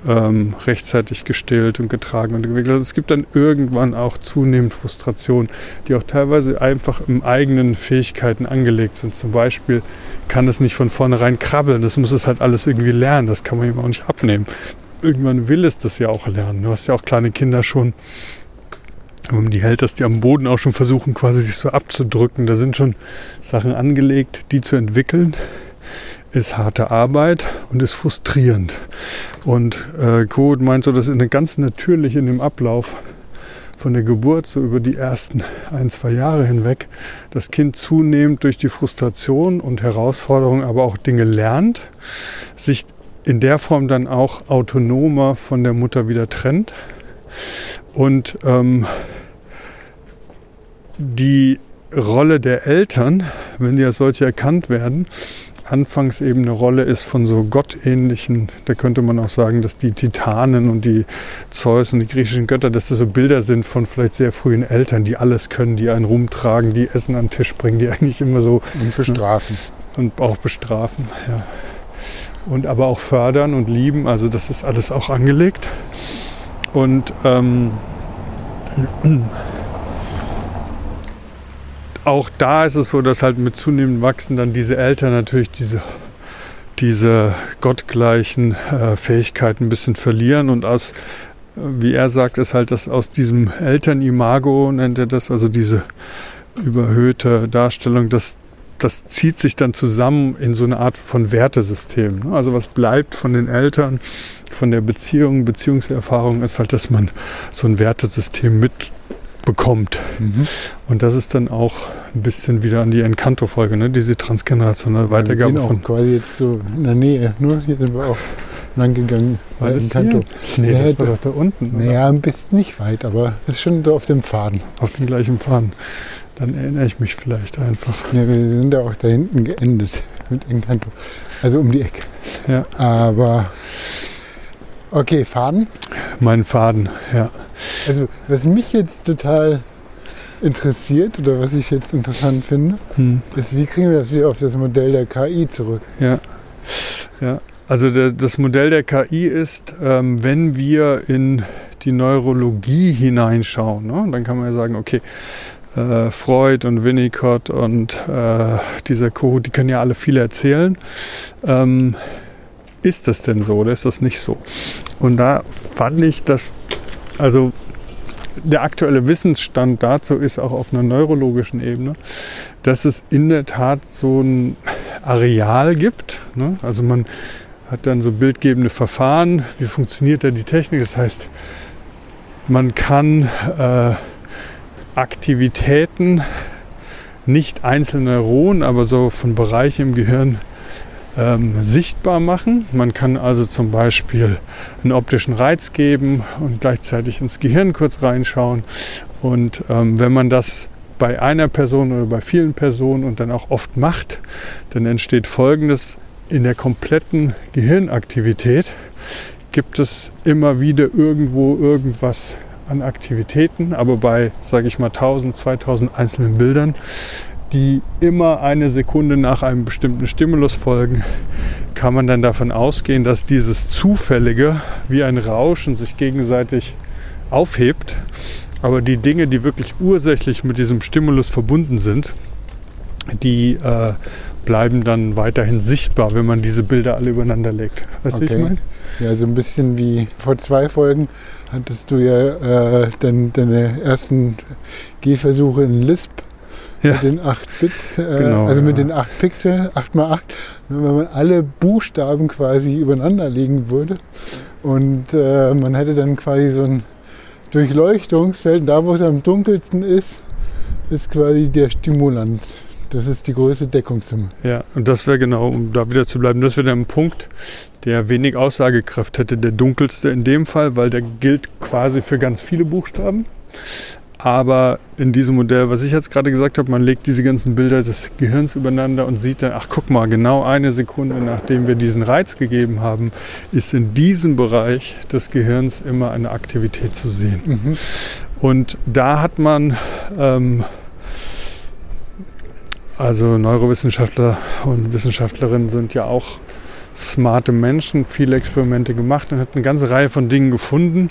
ähm, rechtzeitig gestillt und getragen und gewickelt. Also es gibt dann irgendwann auch zunehmend Frustrationen, die auch teilweise einfach im eigenen Fähigkeiten angelegt sind. Zum Beispiel kann es nicht von vornherein krabbeln, das muss es halt alles irgendwie lernen, das kann man ihm auch nicht abnehmen. Irgendwann will es das ja auch lernen. Du hast ja auch kleine Kinder schon, wenn die hält, dass die am Boden auch schon versuchen, quasi sich so abzudrücken. Da sind schon Sachen angelegt, die zu entwickeln ist harte Arbeit und ist frustrierend. Und äh, Code meint so, dass in ganz natürlich in dem Ablauf von der Geburt so über die ersten ein, zwei Jahre hinweg das Kind zunehmend durch die Frustration und Herausforderung aber auch Dinge lernt, sich in der Form dann auch autonomer von der Mutter wieder trennt und ähm, die Rolle der Eltern, wenn die als solche erkannt werden, anfangs eben eine Rolle ist von so gottähnlichen, da könnte man auch sagen, dass die Titanen und die Zeus und die griechischen Götter, dass das so Bilder sind von vielleicht sehr frühen Eltern, die alles können, die einen rumtragen, die Essen an den Tisch bringen, die eigentlich immer so Und bestrafen. und auch bestrafen, ja. Und aber auch fördern und lieben, also das ist alles auch angelegt. Und ähm, auch da ist es so, dass halt mit zunehmendem Wachsen dann diese Eltern natürlich diese, diese gottgleichen äh, Fähigkeiten ein bisschen verlieren und aus, äh, wie er sagt, ist halt das aus diesem Elternimago, nennt er das, also diese überhöhte Darstellung, das, das zieht sich dann zusammen in so eine Art von Wertesystem. ne? Also was bleibt von den Eltern, von der Beziehung, Beziehungserfahrung ist halt, dass man so ein Wertesystem mitbekommt. Mhm. Und das ist dann auch ein bisschen wieder an die Encanto-Folge, ne? diese transgenerationale wir Weitergabe sind auch von. quasi jetzt so in der Nähe. Nur hier sind wir auch lang gegangen War das Encanto. hier? Nee, Ja, das war doch da unten. Naja, ein bisschen nicht weit, aber ist schon so auf dem Faden. Auf den gleichen Faden. Dann erinnere ich mich vielleicht einfach. Ja, wir sind ja auch da hinten geendet mit Encanto. Also um die Ecke. Ja. Aber okay, Faden. Mein Faden, ja. Also was mich jetzt total interessiert oder was ich jetzt interessant finde, Hm. ist, wie kriegen wir das wieder auf das Modell der KI zurück? Ja, ja. Also der, das Modell der KI ist, ähm, wenn wir in die Neurologie hineinschauen, ne, dann kann man ja sagen, okay, äh, Freud und Winnicott und äh, dieser Co., die können ja alle viel erzählen. Ähm, ist das denn so oder ist das nicht so? Und da fand ich, dass, also der aktuelle Wissensstand dazu ist auch auf einer neurologischen Ebene, dass es in der Tat so ein Areal gibt. Ne? Also man hat dann so bildgebende Verfahren. Wie funktioniert da die Technik? Das heißt, man kann äh, Aktivitäten, nicht einzelne Neuronen, aber so von Bereichen im Gehirn ähm, sichtbar machen. Man kann also zum Beispiel einen optischen Reiz geben und gleichzeitig ins Gehirn kurz reinschauen. Und ähm, wenn man das bei einer Person oder bei vielen Personen und dann auch oft macht, dann entsteht Folgendes. In der kompletten Gehirnaktivität gibt es immer wieder irgendwo irgendwas an Aktivitäten, aber bei, sage ich mal, 1000, 2000 einzelnen Bildern die immer eine Sekunde nach einem bestimmten Stimulus folgen, kann man dann davon ausgehen, dass dieses Zufällige wie ein Rauschen sich gegenseitig aufhebt. Aber die Dinge, die wirklich ursächlich mit diesem Stimulus verbunden sind, die äh, bleiben dann weiterhin sichtbar, wenn man diese Bilder alle übereinander legt. Weißt okay. du, wie ich meine? Ja, so ein bisschen wie vor zwei Folgen hattest du ja äh, dein, deine ersten Gehversuche in Lisp ja. mit den 8 Bit, äh, genau, also mit den 8 Pixel, 8x8, wenn man alle Buchstaben quasi übereinander legen würde und äh, man hätte dann quasi so ein Durchleuchtungsfeld, da wo es am dunkelsten ist, ist quasi der Stimulanz. Das ist die größte Deckungssumme. Ja, und das wäre genau, um da wieder zu bleiben, das wäre ein Punkt, der wenig Aussagekraft hätte, der dunkelste in dem Fall, weil der gilt quasi für ganz viele Buchstaben. Aber in diesem Modell, was ich jetzt gerade gesagt habe, man legt diese ganzen Bilder des Gehirns übereinander und sieht dann, ach guck mal, genau eine Sekunde nachdem wir diesen Reiz gegeben haben, ist in diesem Bereich des Gehirns immer eine Aktivität zu sehen. Mhm. Und da hat man, ähm, also Neurowissenschaftler und Wissenschaftlerinnen sind ja auch smarte Menschen, viele Experimente gemacht und hat eine ganze Reihe von Dingen gefunden,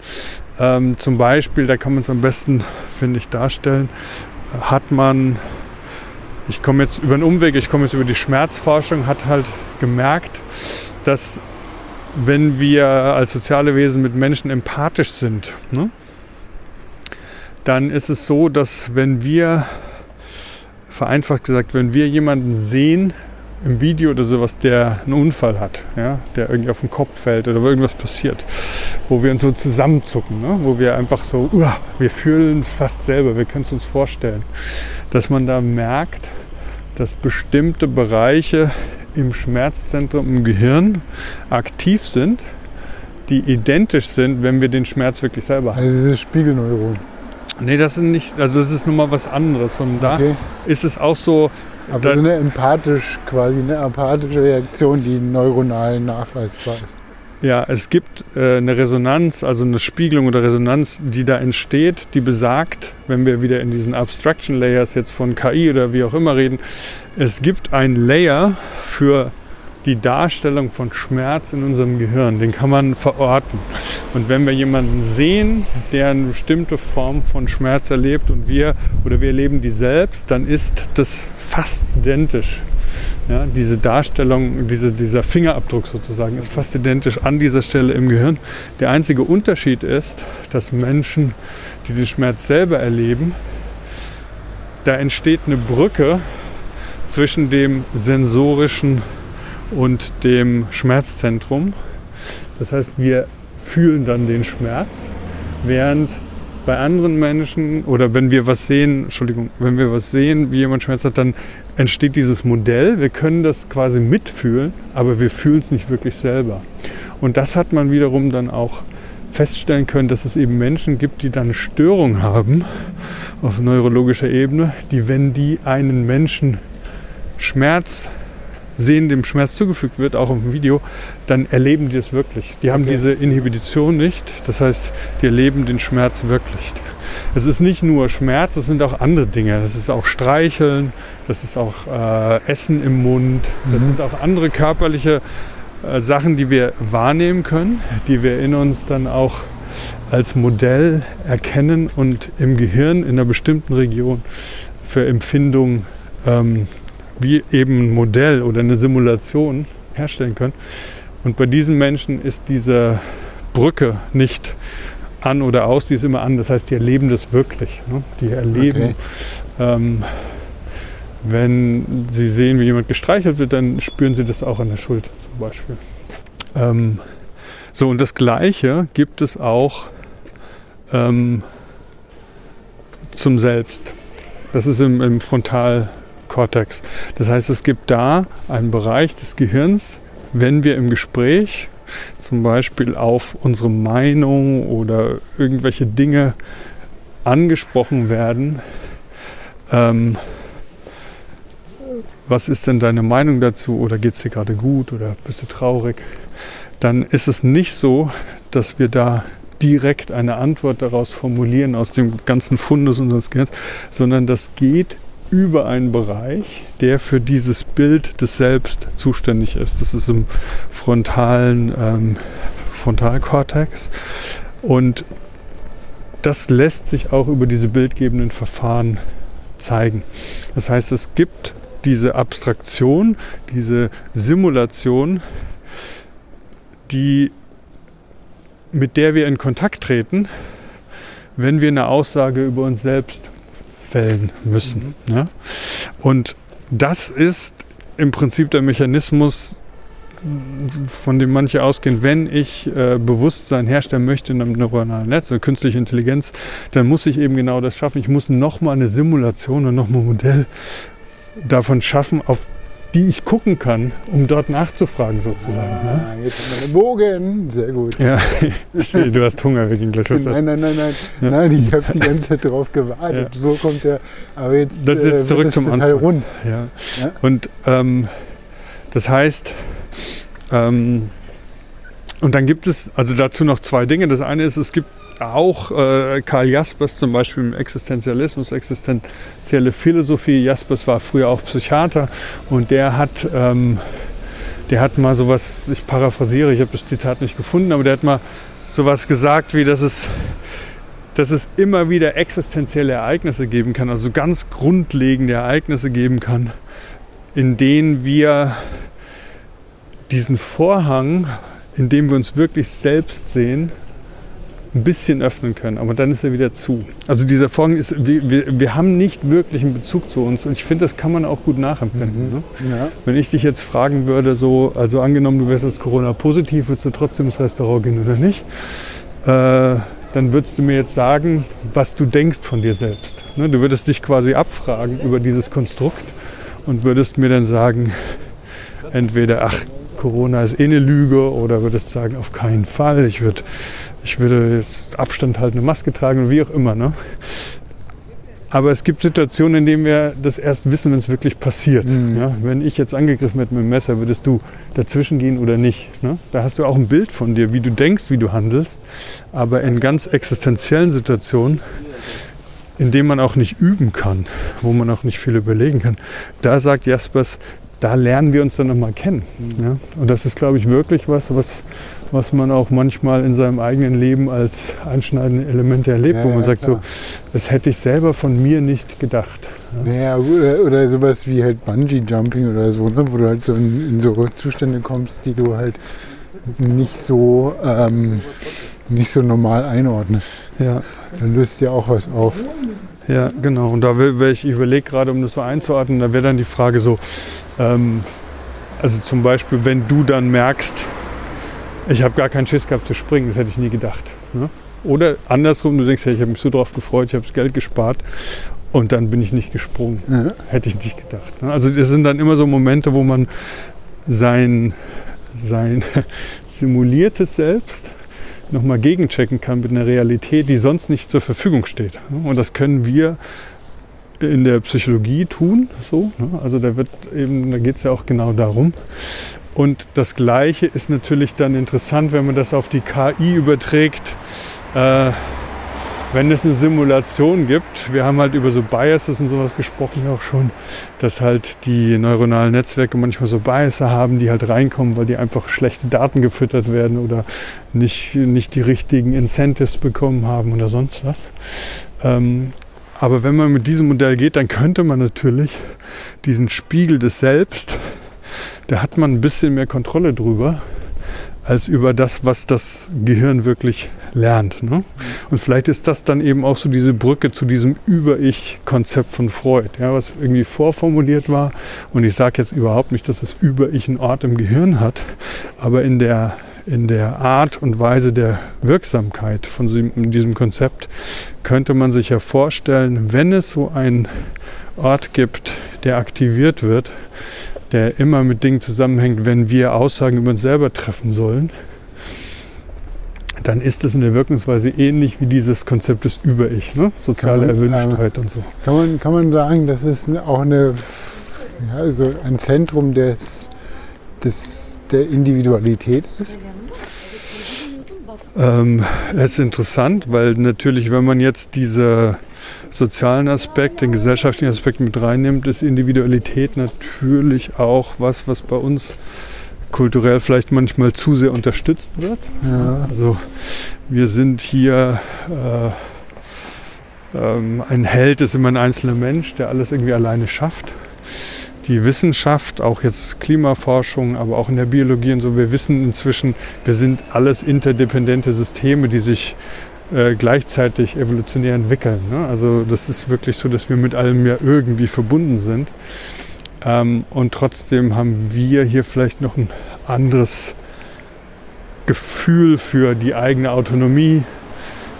ähm, zum Beispiel, da kann man es am besten, finde ich, darstellen, hat man, ich komme jetzt über einen Umweg, ich komme jetzt über die Schmerzforschung, hat halt gemerkt, dass wenn wir als soziale Wesen mit Menschen empathisch sind, ne, dann ist es so, dass wenn wir, vereinfacht gesagt, wenn wir jemanden sehen, im Video oder sowas, der einen Unfall hat, ja, der irgendwie auf den Kopf fällt oder irgendwas passiert, wo wir uns so zusammenzucken, ne, wo wir einfach so, uh, wir fühlen es fast selber, wir können es uns vorstellen, dass man da merkt, dass bestimmte Bereiche im Schmerzzentrum im Gehirn aktiv sind, die identisch sind, wenn wir den Schmerz wirklich selber haben. Also diese Spiegelneuronen. Nee, das sind nicht, also das ist nun mal was anderes. Und okay. da ist es auch so, aber so eine empathisch, quasi eine empathische Reaktion, die neuronal nachweisbar ist. Ja, es gibt äh, eine Resonanz, also eine Spiegelung oder Resonanz, die da entsteht, die besagt, wenn wir wieder in diesen Abstraction Layers jetzt von KI oder wie auch immer reden, es gibt ein Layer für die Darstellung von Schmerz in unserem Gehirn. Den kann man verorten. Und wenn wir jemanden sehen, der eine bestimmte Form von Schmerz erlebt und wir oder wir erleben die selbst, dann ist das fast identisch. Ja, diese Darstellung, diese, dieser Fingerabdruck sozusagen ist fast identisch an dieser Stelle im Gehirn. Der einzige Unterschied ist, dass Menschen, die den Schmerz selber erleben, da entsteht eine Brücke zwischen dem sensorischen und dem Schmerzzentrum. Das heißt, wir fühlen dann den Schmerz, während bei anderen Menschen oder wenn wir was sehen, Entschuldigung, wenn wir was sehen, wie jemand Schmerz hat, dann entsteht dieses Modell. Wir können das quasi mitfühlen, aber wir fühlen es nicht wirklich selber. Und das hat man wiederum dann auch feststellen können, dass es eben Menschen gibt, die dann eine Störung haben auf neurologischer Ebene, die, wenn die einen Menschen Schmerz sehen, dem Schmerz zugefügt wird, auch im Video, dann erleben die es wirklich. Die haben okay. diese Inhibition nicht. Das heißt, die erleben den Schmerz wirklich. Es ist nicht nur Schmerz, es sind auch andere Dinge. Das ist auch Streicheln, das ist auch äh, Essen im Mund, das mhm. sind auch andere körperliche äh, Sachen, die wir wahrnehmen können, die wir in uns dann auch als Modell erkennen und im Gehirn in einer bestimmten Region für Empfindungen ähm, wie eben ein Modell oder eine Simulation herstellen können. Und bei diesen Menschen ist diese Brücke nicht an oder aus, die ist immer an. Das heißt, die erleben das wirklich. Ne? Die erleben, okay. ähm, wenn sie sehen, wie jemand gestreichelt wird, dann spüren sie das auch an der Schulter zum Beispiel. Ähm, so, und das Gleiche gibt es auch ähm, zum Selbst. Das ist im, im Frontalkortex. Das heißt, es gibt da einen Bereich des Gehirns, wenn wir im Gespräch zum Beispiel auf unsere Meinung oder irgendwelche Dinge angesprochen werden, ähm, was ist denn deine Meinung dazu oder geht es dir gerade gut oder bist du traurig, dann ist es nicht so, dass wir da direkt eine Antwort daraus formulieren aus dem ganzen Fundus unseres Gehirns, sondern das geht über einen Bereich, der für dieses Bild des Selbst zuständig ist. Das ist im frontalen ähm, Frontalkortex. Und das lässt sich auch über diese bildgebenden Verfahren zeigen. Das heißt, es gibt diese Abstraktion, diese Simulation, die, mit der wir in Kontakt treten, wenn wir eine Aussage über uns selbst fällen müssen. Mhm. Ja? Und das ist im Prinzip der Mechanismus, von dem manche ausgehen, wenn ich äh, Bewusstsein herstellen möchte in einem neuronalen Netz, eine künstliche Intelligenz, dann muss ich eben genau das schaffen. Ich muss nochmal eine Simulation und nochmal ein Modell davon schaffen, auf die ich gucken kann, um dort nachzufragen sozusagen. Ah, ne? Jetzt haben wir den Bogen. Sehr gut. Ja, du hast Hunger wegen Glatschus. Nein, nein, nein, nein. Ja. Nein, ich habe die ganze Zeit darauf gewartet. Ja. So kommt der. Aber jetzt, das ist jetzt äh, zurück zum Anfang. Rund. Ja. ja. Und ähm, das heißt, ähm, und dann gibt es also dazu noch zwei Dinge. Das eine ist, es gibt auch äh, Karl Jaspers zum Beispiel im Existenzialismus, existenzielle Philosophie. Jaspers war früher auch Psychiater und der hat, ähm, der hat mal sowas, ich paraphrasiere, ich habe das Zitat nicht gefunden, aber der hat mal sowas gesagt, wie dass es, dass es immer wieder existenzielle Ereignisse geben kann, also ganz grundlegende Ereignisse geben kann, in denen wir diesen Vorhang, in dem wir uns wirklich selbst sehen, ein bisschen öffnen können, aber dann ist er wieder zu. Also dieser Vorgang ist, wir, wir, wir haben nicht wirklich einen Bezug zu uns und ich finde, das kann man auch gut nachempfinden. Mhm. Ne? Ja. Wenn ich dich jetzt fragen würde, so, also angenommen, du wärst jetzt Corona-positiv, würdest du trotzdem ins Restaurant gehen oder nicht? Äh, dann würdest du mir jetzt sagen, was du denkst von dir selbst. Ne? Du würdest dich quasi abfragen über dieses Konstrukt und würdest mir dann sagen, entweder, ach, Corona ist eh eine Lüge oder würdest sagen, auf keinen Fall. Ich würde ich würde jetzt Abstand halten, eine Maske tragen und wie auch immer. Ne? Aber es gibt Situationen, in denen wir das erst wissen, wenn es wirklich passiert. Mhm. Ja, wenn ich jetzt angegriffen werde mit dem Messer, würdest du dazwischen gehen oder nicht? Ne? Da hast du auch ein Bild von dir, wie du denkst, wie du handelst. Aber in ganz existenziellen Situationen, in denen man auch nicht üben kann, wo man auch nicht viel überlegen kann, da sagt Jaspers, da lernen wir uns dann nochmal kennen. Mhm. Ja? Und das ist, glaube ich, wirklich was, was was man auch manchmal in seinem eigenen Leben als einschneidende Elemente erlebt, ja, wo man ja, sagt, klar. so, das hätte ich selber von mir nicht gedacht. Ja, oder, oder sowas wie halt Bungee-Jumping oder so, ne? wo du halt so in, in, so Zustände kommst, die du halt nicht so, ähm, nicht so normal einordnest. Ja. Dann löst dir auch was auf. Ja, genau. Und da will, will ich überlege gerade, um das so einzuordnen, da wäre dann die Frage so, ähm, also zum Beispiel, wenn du dann merkst, ich habe gar keinen Schiss gehabt zu springen, das hätte ich nie gedacht. Ne? Oder andersrum, du denkst, hey, ich habe mich so drauf gefreut, ich habe das Geld gespart und dann bin ich nicht gesprungen. Ja. Hätte ich nicht gedacht. Ne? Also das sind dann immer so Momente, wo man sein, sein simuliertes Selbst nochmal gegenchecken kann mit einer Realität, die sonst nicht zur Verfügung steht. Und das können wir in der Psychologie tun. So, ne? Also da wird eben, da geht es ja auch genau darum. Und das Gleiche ist natürlich dann interessant, wenn man das auf die KI überträgt. Äh, wenn es eine Simulation gibt, wir haben halt über so Biases und sowas gesprochen auch schon, dass halt die neuronalen Netzwerke manchmal so Biases haben, die halt reinkommen, weil die einfach schlechte Daten gefüttert werden oder nicht, nicht die richtigen Incentives bekommen haben oder sonst was. Ähm, aber wenn man mit diesem Modell geht, dann könnte man natürlich diesen Spiegel des Selbst, da hat man ein bisschen mehr Kontrolle drüber als über das, was das Gehirn wirklich lernt. Ne? Und vielleicht ist das dann eben auch so diese Brücke zu diesem Über-Ich-Konzept von Freud, ja, was irgendwie vorformuliert war. Und ich sage jetzt überhaupt nicht, dass das Über-Ich einen Ort im Gehirn hat, aber in der, in der Art und Weise der Wirksamkeit von diesem Konzept könnte man sich ja vorstellen, wenn es so einen Ort gibt, der aktiviert wird, der immer mit Dingen zusammenhängt, wenn wir Aussagen über uns selber treffen sollen, dann ist es in der Wirkungsweise ähnlich wie dieses Konzept des Über-Ich, ne? soziale man, Erwünschtheit äh, und so. Kann man, kann man sagen, das ist auch eine, ja, also ein Zentrum des, des, der Individualität ist? Ähm, es ist interessant, weil natürlich, wenn man jetzt diese sozialen Aspekt, den gesellschaftlichen Aspekt mit reinnimmt, ist Individualität natürlich auch was, was bei uns kulturell vielleicht manchmal zu sehr unterstützt wird. Ja. Also wir sind hier äh, ähm, ein Held ist immer ein einzelner Mensch, der alles irgendwie alleine schafft. Die Wissenschaft, auch jetzt Klimaforschung, aber auch in der Biologie und so, wir wissen inzwischen, wir sind alles interdependente Systeme, die sich äh, gleichzeitig evolutionär entwickeln. Ne? Also das ist wirklich so, dass wir mit allem ja irgendwie verbunden sind. Ähm, und trotzdem haben wir hier vielleicht noch ein anderes Gefühl für die eigene Autonomie,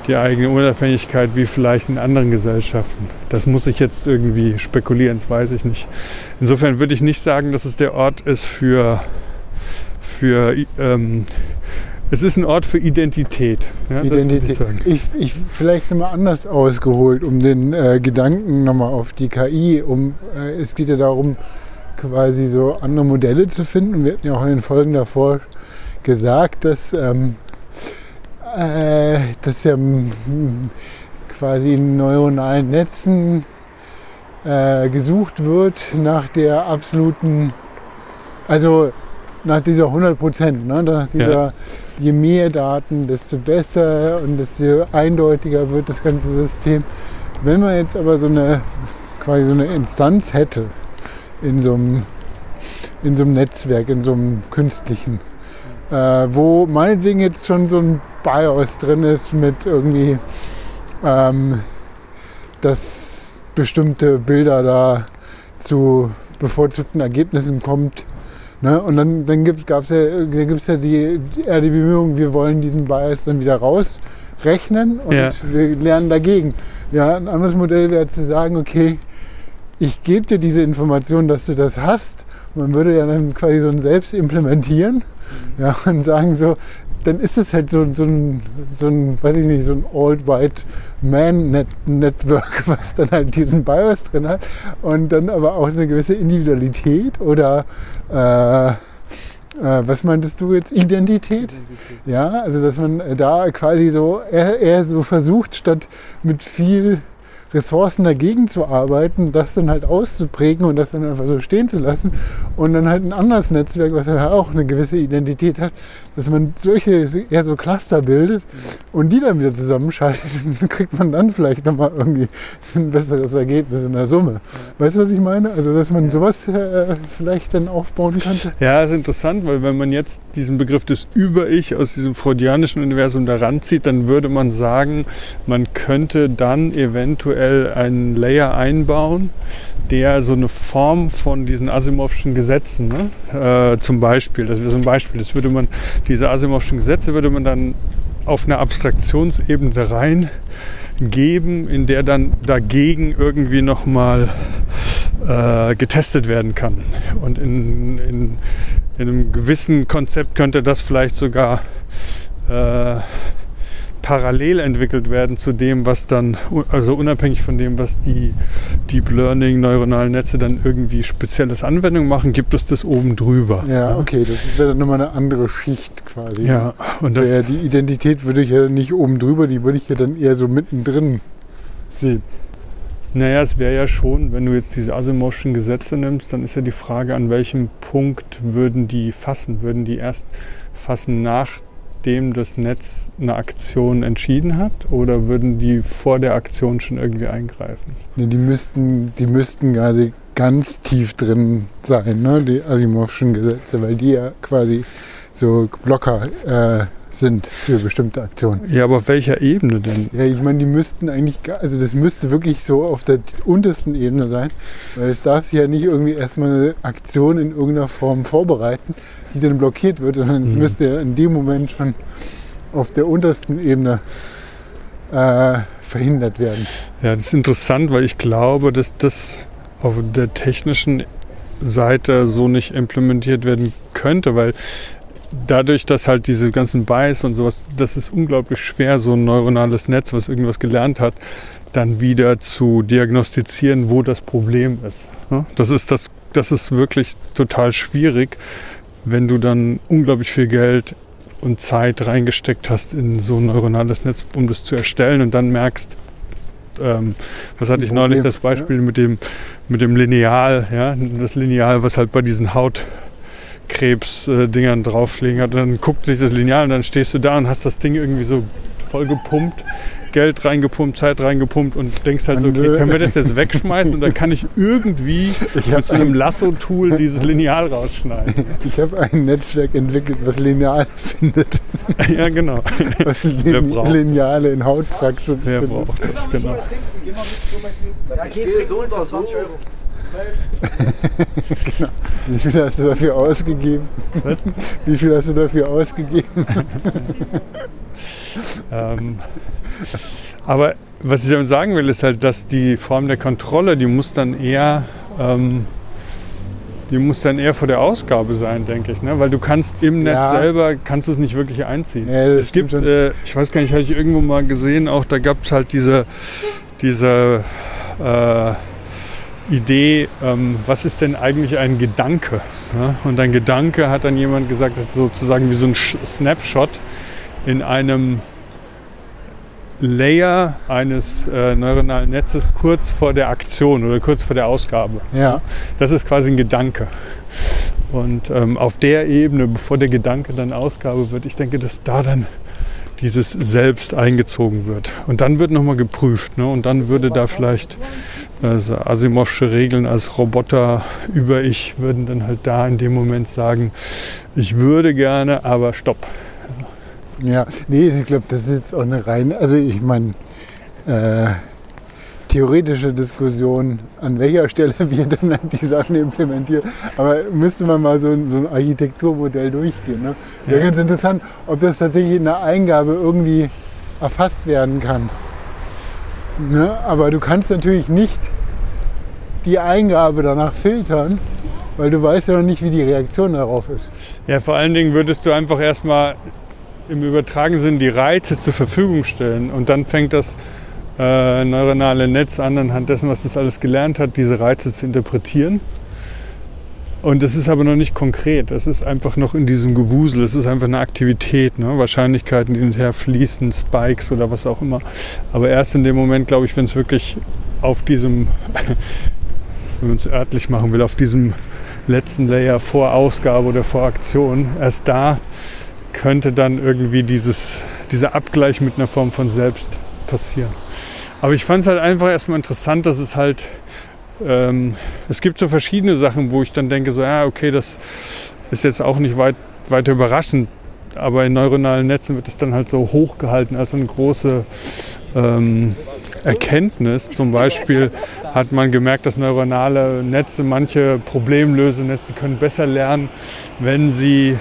die eigene Unabhängigkeit wie vielleicht in anderen Gesellschaften. Das muss ich jetzt irgendwie spekulieren, das weiß ich nicht. Insofern würde ich nicht sagen, dass es der Ort ist für, für ähm, es ist ein Ort für Identität. Ja, Identität. Ich, ich, ich, vielleicht nochmal anders ausgeholt, um den äh, Gedanken nochmal auf die KI. Um, äh, es geht ja darum, quasi so andere Modelle zu finden. Wir hatten ja auch in den Folgen davor gesagt, dass, ähm, äh, dass ja quasi in neuronalen Netzen äh, gesucht wird nach der absoluten, also nach dieser 100 Prozent, ne? nach dieser, ja. Je mehr Daten, desto besser und desto eindeutiger wird das ganze System. Wenn man jetzt aber so eine quasi so eine Instanz hätte in so einem, in so einem Netzwerk, in so einem künstlichen, äh, wo meinetwegen jetzt schon so ein BIOS drin ist mit irgendwie, ähm, dass bestimmte Bilder da zu bevorzugten Ergebnissen kommt, Ne? Und dann, dann gab es ja, gibt's ja die, eher die Bemühungen, wir wollen diesen Bias dann wieder rausrechnen und ja. wir lernen dagegen. Ja, ein anderes Modell wäre zu sagen, okay, ich gebe dir diese Information, dass du das hast. Man würde ja dann quasi so ein Selbst implementieren mhm. ja, und sagen so, dann ist es halt so, so, ein, so ein, weiß ich nicht, so ein Old White Man -Net Network, was dann halt diesen BIOS drin hat und dann aber auch eine gewisse Individualität oder äh, äh, was meintest du jetzt? Identität? Identität? Ja, also dass man da quasi so eher, eher so versucht, statt mit viel Ressourcen dagegen zu arbeiten, das dann halt auszuprägen und das dann einfach so stehen zu lassen und dann halt ein anderes Netzwerk, was dann halt auch eine gewisse Identität hat, dass man solche eher so Cluster bildet und die dann wieder zusammenschaltet, dann kriegt man dann vielleicht nochmal irgendwie ein besseres Ergebnis in der Summe. Weißt du, was ich meine? Also, dass man sowas äh, vielleicht dann aufbauen könnte? Ja, ist interessant, weil wenn man jetzt diesen Begriff des Über-Ich aus diesem freudianischen Universum da ranzieht, dann würde man sagen, man könnte dann eventuell einen Layer einbauen, der so eine Form von diesen Asimovschen Gesetzen, ne? äh, zum Beispiel, das wäre so ein Beispiel, das würde man, diese Asimovschen Gesetze würde man dann auf einer Abstraktionsebene reingeben, in der dann dagegen irgendwie nochmal äh, getestet werden kann. Und in, in, in, einem gewissen Konzept könnte das vielleicht sogar äh, parallel entwickelt werden zu dem, was dann, also unabhängig von dem, was die Deep Learning neuronalen Netze dann irgendwie spezielles Anwendung machen, gibt es das oben drüber. Ja, okay, das wäre dann nochmal eine andere Schicht quasi. Ja, und das, ja, die Identität würde ich ja nicht oben drüber, die würde ich ja dann eher so mittendrin sehen. naja, es wäre ja schon, wenn du jetzt diese Asimovschen Gesetze nimmst, dann ist ja die Frage, an welchem Punkt würden die fassen? Würden die erst fassen, nachdem das Netz eine Aktion entschieden hat? Oder würden die vor der Aktion schon irgendwie eingreifen? Nee, die müssten, die müssten quasi ganz tief drin sein, ne? die Asimovschen Gesetze, weil die ja quasi so Blocker äh, sind für bestimmte Aktionen. Ja, aber auf welcher Ebene denn? Ja, ich meine, die müssten eigentlich, also das müsste wirklich so auf der untersten Ebene sein, weil es darf sich ja nicht irgendwie erstmal eine Aktion in irgendeiner Form vorbereiten, die dann blockiert wird, sondern es Mhm. müsste ja in dem Moment schon auf der untersten Ebene äh, verhindert werden. Ja, das ist interessant, weil ich glaube, dass das auf der technischen Seite so nicht implementiert werden könnte, weil dadurch, dass halt diese ganzen Bias und sowas, das ist unglaublich schwer, so ein neuronales Netz, was irgendwas gelernt hat, dann wieder zu diagnostizieren, wo das Problem ist. Das ist, das, das ist wirklich total schwierig, wenn du dann unglaublich viel Geld und Zeit reingesteckt hast in so ein neuronales Netz, um das zu erstellen und dann merkst, ähm, was hatte ich neulich, das Beispiel mit dem, mit dem Lineal, ja, das Lineal, was halt bei diesen Hautkrebs-Dingern draufliegen hat. Und dann guckt sich das Lineal und dann stehst du da und hast das Ding irgendwie so voll gepumpt, Geld reingepumpt, Zeit reingepumpt und denkst halt so, Und, okay, äh, können wir das jetzt wegschmeißen und dann kann ich irgendwie Ich mit so einem Lasso-Tool dieses Lineal rausschneiden. Ich habe ein Netzwerk entwickelt, was Lineale findet, ja, genau. was Lin braucht- Lineale in Hautpraxis Wer findet. braucht das, genau. Ja, geht so vor 20 Euro. Wie viel hast du dafür ausgegeben? Was? Wie viel hast du dafür ausgegeben? Ähm, aber was ich damit sagen will, ist halt, dass die Form der Kontrolle, die muss dann eher, ähm, die muss dann eher vor der Ausgabe sein, denke ich, ne? Weil du kannst im Netz Ja. selber kannst du es nicht wirklich einziehen. Ja, es gibt, äh, ich weiß gar nicht, habe ich irgendwo mal gesehen, auch da gab es halt diese, diese äh, Idee, ähm, was ist denn eigentlich ein Gedanke? Ja? Und ein Gedanke hat dann jemand gesagt, das ist sozusagen wie so ein Snapshot in einem Layer eines äh, neuronalen Netzes kurz vor der Aktion oder kurz vor der Ausgabe. Ja, Das ist quasi ein Gedanke. Und ähm, auf der Ebene, bevor der Gedanke dann Ausgabe wird, ich denke, dass da dann dieses Selbst eingezogen wird. Und dann wird nochmal geprüft. Ne? Und dann würde da vielleicht äh, so Asimovsche Regeln als Roboter über Ich würden dann halt da in dem Moment sagen, ich würde gerne, aber stopp. ja. Nee, ich glaube, das ist jetzt auch eine reine, also ich meine, äh, theoretische Diskussion, an welcher Stelle wir dann halt die Sachen implementieren. Aber müsste man mal so ein, so ein Architekturmodell durchgehen. Ne? Wäre Ja. ganz interessant, ob das tatsächlich in der Eingabe irgendwie erfasst werden kann. Ne? Aber du kannst natürlich nicht die Eingabe danach filtern, weil du weißt ja noch nicht, wie die Reaktion darauf ist. Ja, vor allen Dingen würdest du einfach erstmal im übertragenen Sinn die Reize zur Verfügung stellen und dann fängt das äh, neuronale Netz an, anhand dessen, was es alles gelernt hat, diese Reize zu interpretieren. Und das ist aber noch nicht konkret. Es ist einfach noch in diesem Gewusel. Es ist einfach eine Aktivität. Ne? Wahrscheinlichkeiten, die hinterher fließen, Spikes oder was auch immer. Aber erst in dem Moment, glaube ich, wenn es wirklich auf diesem, wenn man es örtlich machen will, auf diesem letzten Layer vor Ausgabe oder vor Aktion, erst da könnte dann irgendwie dieses, dieser Abgleich mit einer Form von Selbst passieren. Aber ich fand es halt einfach erstmal interessant, dass es halt, ähm, es gibt so verschiedene Sachen, wo ich dann denke, so, ja, okay, das ist jetzt auch nicht weit, weiter überraschend, aber in neuronalen Netzen wird es dann halt so hochgehalten als eine große ähm, Erkenntnis. Zum Beispiel hat man gemerkt, dass neuronale Netze, manche Problemlösenetze können besser lernen, wenn sie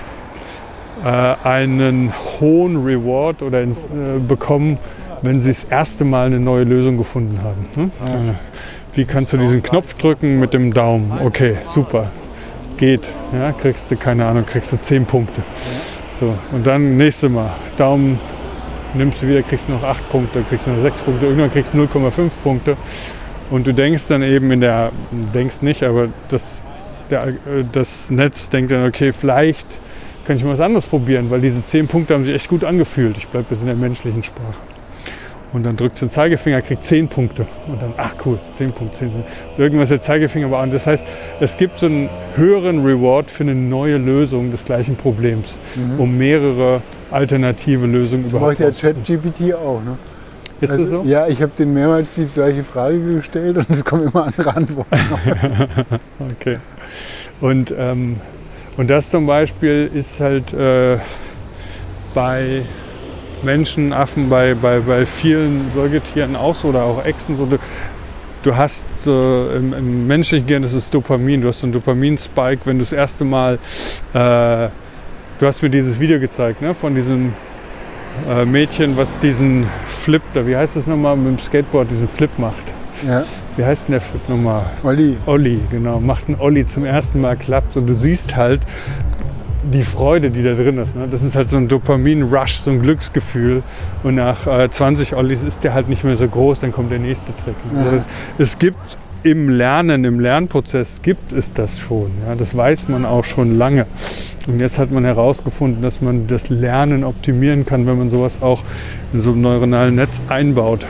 äh, einen hohen Reward oder ins, äh, bekommen, wenn sie das erste Mal eine neue Lösung gefunden haben. Ne? Wie kannst du diesen Knopf drücken mit dem Daumen? Okay, super. Geht. Ja, kriegst du, keine Ahnung, kriegst du 10 Punkte. So, und dann nächste Mal. Daumen nimmst du wieder, kriegst du noch 8 Punkte, kriegst du noch 6 Punkte, irgendwann kriegst du 0,5 Punkte. Und du denkst dann eben in der, denkst nicht, aber das, der, äh, das Netz denkt dann, okay, vielleicht kann ich mal was anderes probieren, weil diese 10 Punkte haben sich echt gut angefühlt. Ich bleibe jetzt in der menschlichen Sprache. Und dann drückt den Zeigefinger, kriegt 10 Punkte. Und dann, ach cool, 10 Punkte, 10 Punkte. Irgendwas der Zeigefinger war. Und das heißt, es gibt so einen höheren Reward für eine neue Lösung des gleichen Problems, mhm. um mehrere alternative Lösungen das überhaupt macht ja ChatGPT auch, ne? Ist also, das so? Ja, ich habe den mehrmals die gleiche Frage gestellt und es kommen immer andere Antworten. okay. Und, ähm, und das zum Beispiel ist halt äh, bei Menschen, Affen, bei, bei, bei vielen Säugetieren auch so oder auch Echsen so. Du, du hast äh, im, im, menschlichen Gehirn ist es Dopamin. Du hast so einen Dopamin-Spike, wenn du das erste Mal, äh, du hast mir dieses Video gezeigt, ne, von diesem äh, Mädchen, was diesen Flip, da, wie heißt das nochmal, mit dem Skateboard diesen Flip macht. Ja. Wie heißt denn der Flip nochmal? Olli. Olli, genau. Macht einen Olli zum ersten Mal, klappt. Und du siehst halt, die Freude, die da drin ist. Ne? Das ist halt so ein Dopamin-Rush, so ein Glücksgefühl. Und nach äh, 20 Ollis ist der halt nicht mehr so groß, dann kommt der nächste Trick. Ne? Also es, es, gibt im Lernen, im Lernprozess gibt es das schon. Ja? Das weiß man auch schon lange. Und jetzt hat man herausgefunden, dass man das Lernen optimieren kann, wenn man sowas auch in so einem neuronalen Netz einbaut.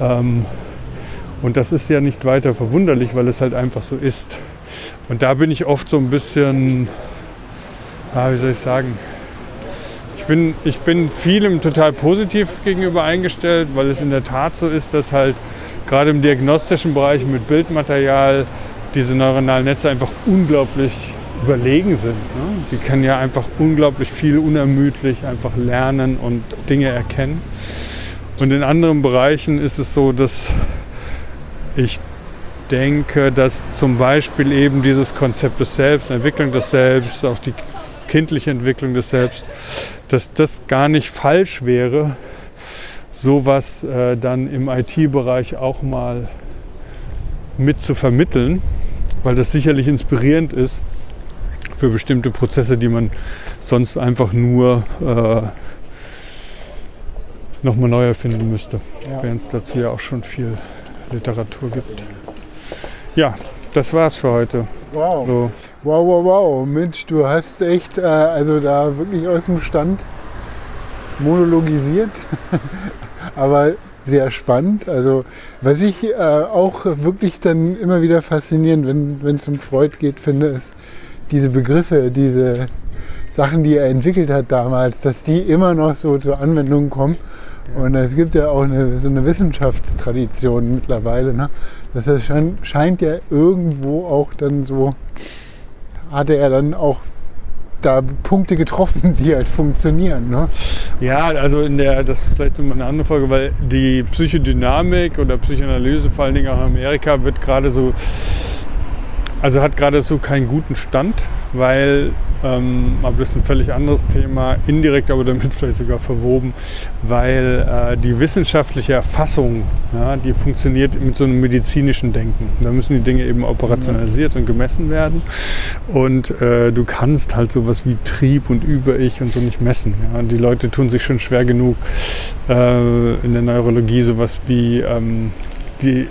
Ähm, und das ist ja nicht weiter verwunderlich, weil es halt einfach so ist. Und da bin ich oft so ein bisschen ah, wie soll ich sagen, ich bin, ich bin vielem total positiv gegenüber eingestellt, weil es in der Tat so ist, dass halt gerade im diagnostischen Bereich mit Bildmaterial diese neuronalen Netze einfach unglaublich überlegen sind. Ne? Die können ja einfach unglaublich viel unermüdlich einfach lernen und Dinge erkennen. Und in anderen Bereichen ist es so, dass ich denke, dass zum Beispiel eben dieses Konzept des Selbst, Entwicklung des Selbst, auch die kindliche Entwicklung des Selbst, dass das gar nicht falsch wäre, sowas äh, dann im IT-Bereich auch mal mit zu vermitteln, weil das sicherlich inspirierend ist für bestimmte Prozesse, die man sonst einfach nur äh, nochmal neu erfinden müsste, ja. während es dazu ja auch schon viel Literatur gibt. Ja, das war's für heute. Wow. So. Wow, wow, wow. Mensch, du hast echt, äh, also da wirklich aus dem Stand monologisiert, aber sehr spannend. Also was ich äh, auch wirklich dann immer wieder faszinierend, wenn es um Freud geht, finde, ist diese Begriffe, diese Sachen, die er entwickelt hat damals, dass die immer noch so zur Anwendung kommen. Und es gibt ja auch eine, so eine Wissenschaftstradition mittlerweile. Ne? Das heißt, scheint ja irgendwo auch dann so hatte er dann auch da Punkte getroffen, die halt funktionieren. Ne? Ja, also in der, das ist vielleicht nochmal eine andere Folge, weil die Psychodynamik oder Psychoanalyse, vor allen Dingen auch in Amerika, wird gerade so, also hat gerade so keinen guten Stand, weil ähm, aber das ist ein völlig anderes Thema, indirekt aber damit vielleicht sogar verwoben, weil äh, die wissenschaftliche Erfassung, ja, die funktioniert mit so einem medizinischen Denken. Da müssen die Dinge eben operationalisiert und gemessen werden. Und äh, du kannst halt sowas wie Trieb und Über-Ich und so nicht messen. Ja. Die Leute tun sich schon schwer genug äh, in der Neurologie sowas wie ähm, die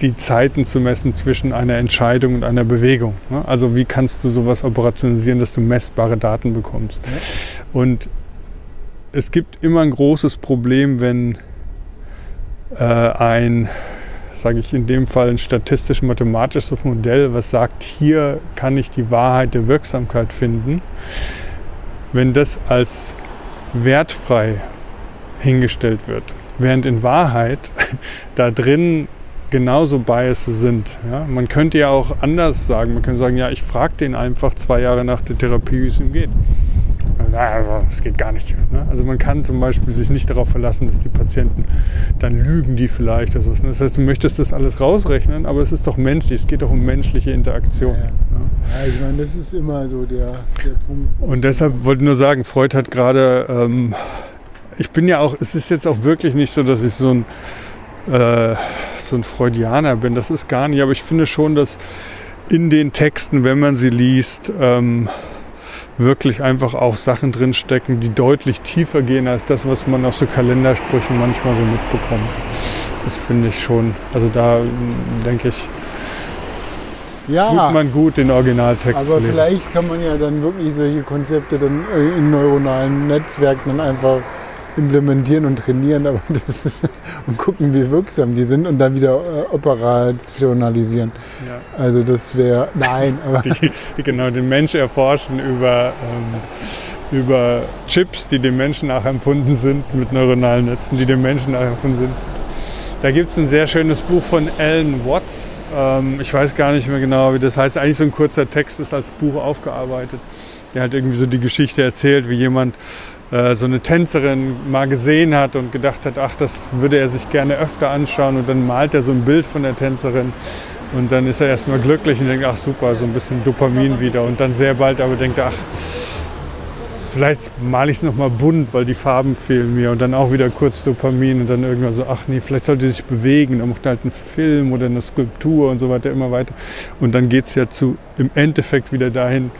die Zeiten zu messen zwischen einer Entscheidung und einer Bewegung. Ne? Also wie kannst du sowas operationalisieren, dass du messbare Daten bekommst? Und es gibt immer ein großes Problem, wenn äh, ein, sage ich in dem Fall, ein statistisch-mathematisches Modell, was sagt, hier kann ich die Wahrheit der Wirksamkeit finden, wenn das als wertfrei hingestellt wird. Während in Wahrheit da drin genauso Biases sind. Ja? Man könnte ja auch anders sagen. Man könnte sagen, ja, ich frage den einfach zwei Jahre nach der Therapie, wie es ihm geht. Das geht gar nicht. Ne? Also man kann zum Beispiel sich nicht darauf verlassen, dass die Patienten dann lügen, die vielleicht. Also das heißt, du möchtest das alles rausrechnen, aber es ist doch menschlich. Es geht doch um menschliche Interaktion. Ja, ja. ja ich meine, das ist immer so der, der Punkt. Und deshalb wollte ich nur sagen, Freud hat gerade, ähm, ich bin ja auch, es ist jetzt auch wirklich nicht so, dass ich so ein äh, so ein Freudianer bin. Das ist gar nicht, aber ich finde schon, dass in den Texten, wenn man sie liest, ähm, wirklich einfach auch Sachen drinstecken, die deutlich tiefer gehen als das, was man aus so Kalendersprüchen manchmal so mitbekommt. Das finde ich schon. Also da denke ich, Ja, tut man gut, den Originaltext aber zu lesen. vielleicht kann man ja dann wirklich solche Konzepte dann äh, in neuronalen Netzwerken dann einfach implementieren und trainieren aber das ist, und gucken, wie wirksam die sind und dann wieder äh, operationalisieren. Ja. Also das wäre, nein, aber die, die genau den Mensch erforschen über, ähm, über Chips, die dem Menschen nachempfunden sind, mit neuronalen Netzen, die dem Menschen nachempfunden sind. Da gibt es ein sehr schönes Buch von Alan Watts. Ähm, ich weiß gar nicht mehr genau, wie das heißt. Eigentlich so ein kurzer Text ist als Buch aufgearbeitet. Der halt irgendwie so die Geschichte erzählt, wie jemand äh, so eine Tänzerin mal gesehen hat und gedacht hat, ach, das würde er sich gerne öfter anschauen. Und dann malt er so ein Bild von der Tänzerin. Und dann ist er erstmal glücklich und denkt, ach super, so ein bisschen Dopamin wieder. Und dann sehr bald aber denkt er, ach, vielleicht male ich es nochmal bunt, weil die Farben fehlen mir. Und dann auch wieder kurz Dopamin und dann irgendwann so, ach nee, vielleicht sollte sie sich bewegen. Dann macht er halt einen Film oder eine Skulptur und so weiter, immer weiter. Und dann geht es ja zu, im Endeffekt wieder dahin,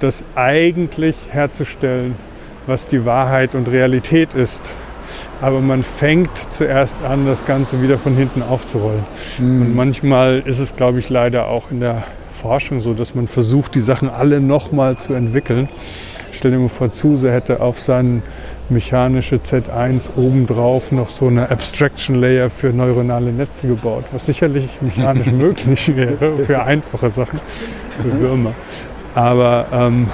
das eigentlich herzustellen, was die Wahrheit und Realität ist. Aber man fängt zuerst an, das Ganze wieder von hinten aufzurollen. Und manchmal ist es, glaube ich, leider auch in der Forschung so, dass man versucht, die Sachen alle nochmal zu entwickeln. Stell dir mal vor, Zuse hätte auf sein mechanische Z1 obendrauf noch so eine Abstraction Layer für neuronale Netze gebaut, was sicherlich mechanisch möglich wäre für einfache Sachen, für Würmer. Aber ähm,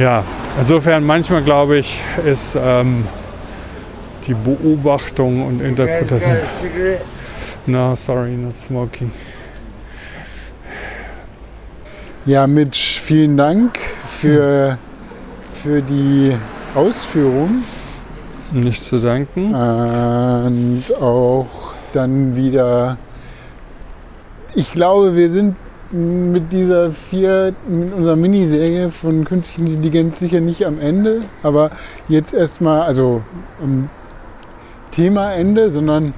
ja, insofern manchmal glaube ich, ist ähm, die Beobachtung und Interpretation. No, sorry, not smoking. ja, Mitch, vielen Dank für, für die Ausführung Nicht zu danken. und auch dann wieder. Ich glaube, wir sind mit dieser vier, mit unserer Miniserie von künstlicher Intelligenz sicher nicht am Ende, aber jetzt erstmal, also am Themaende, sondern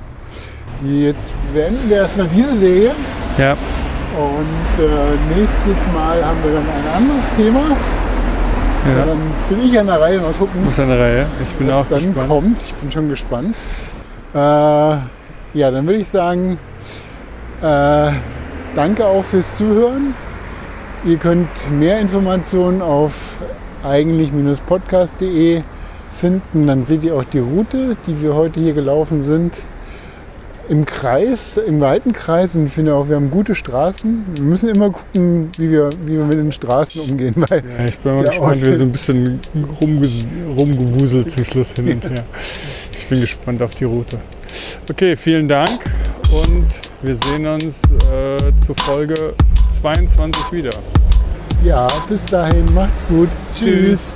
jetzt beenden wir erstmal diese Serie Ja, und äh, nächstes Mal haben wir dann ein anderes Thema. Ja. dann bin ich an der Reihe, mal gucken, Muss eine Reihe. Ich bin was auch dann gespannt. kommt. Ich bin schon gespannt. Äh, ja, dann würde ich sagen, äh, danke auch fürs Zuhören. Ihr könnt mehr Informationen auf eigentlich-podcast.de finden. Dann seht ihr auch die Route, die wir heute hier gelaufen sind. Im Kreis, im weiten Kreis. Und ich finde auch, wir haben gute Straßen. Wir müssen immer gucken, wie wir, wie wir mit den Straßen umgehen, weil Ja, ich bin mal gespannt, wie so ein bisschen rumges rumgewuselt zum Schluss hin und her. Ich bin gespannt auf die Route. Okay, vielen Dank und wir sehen uns äh, zu Folge 22 wieder. ja, bis dahin, macht's gut. Tschüss. Tschüss.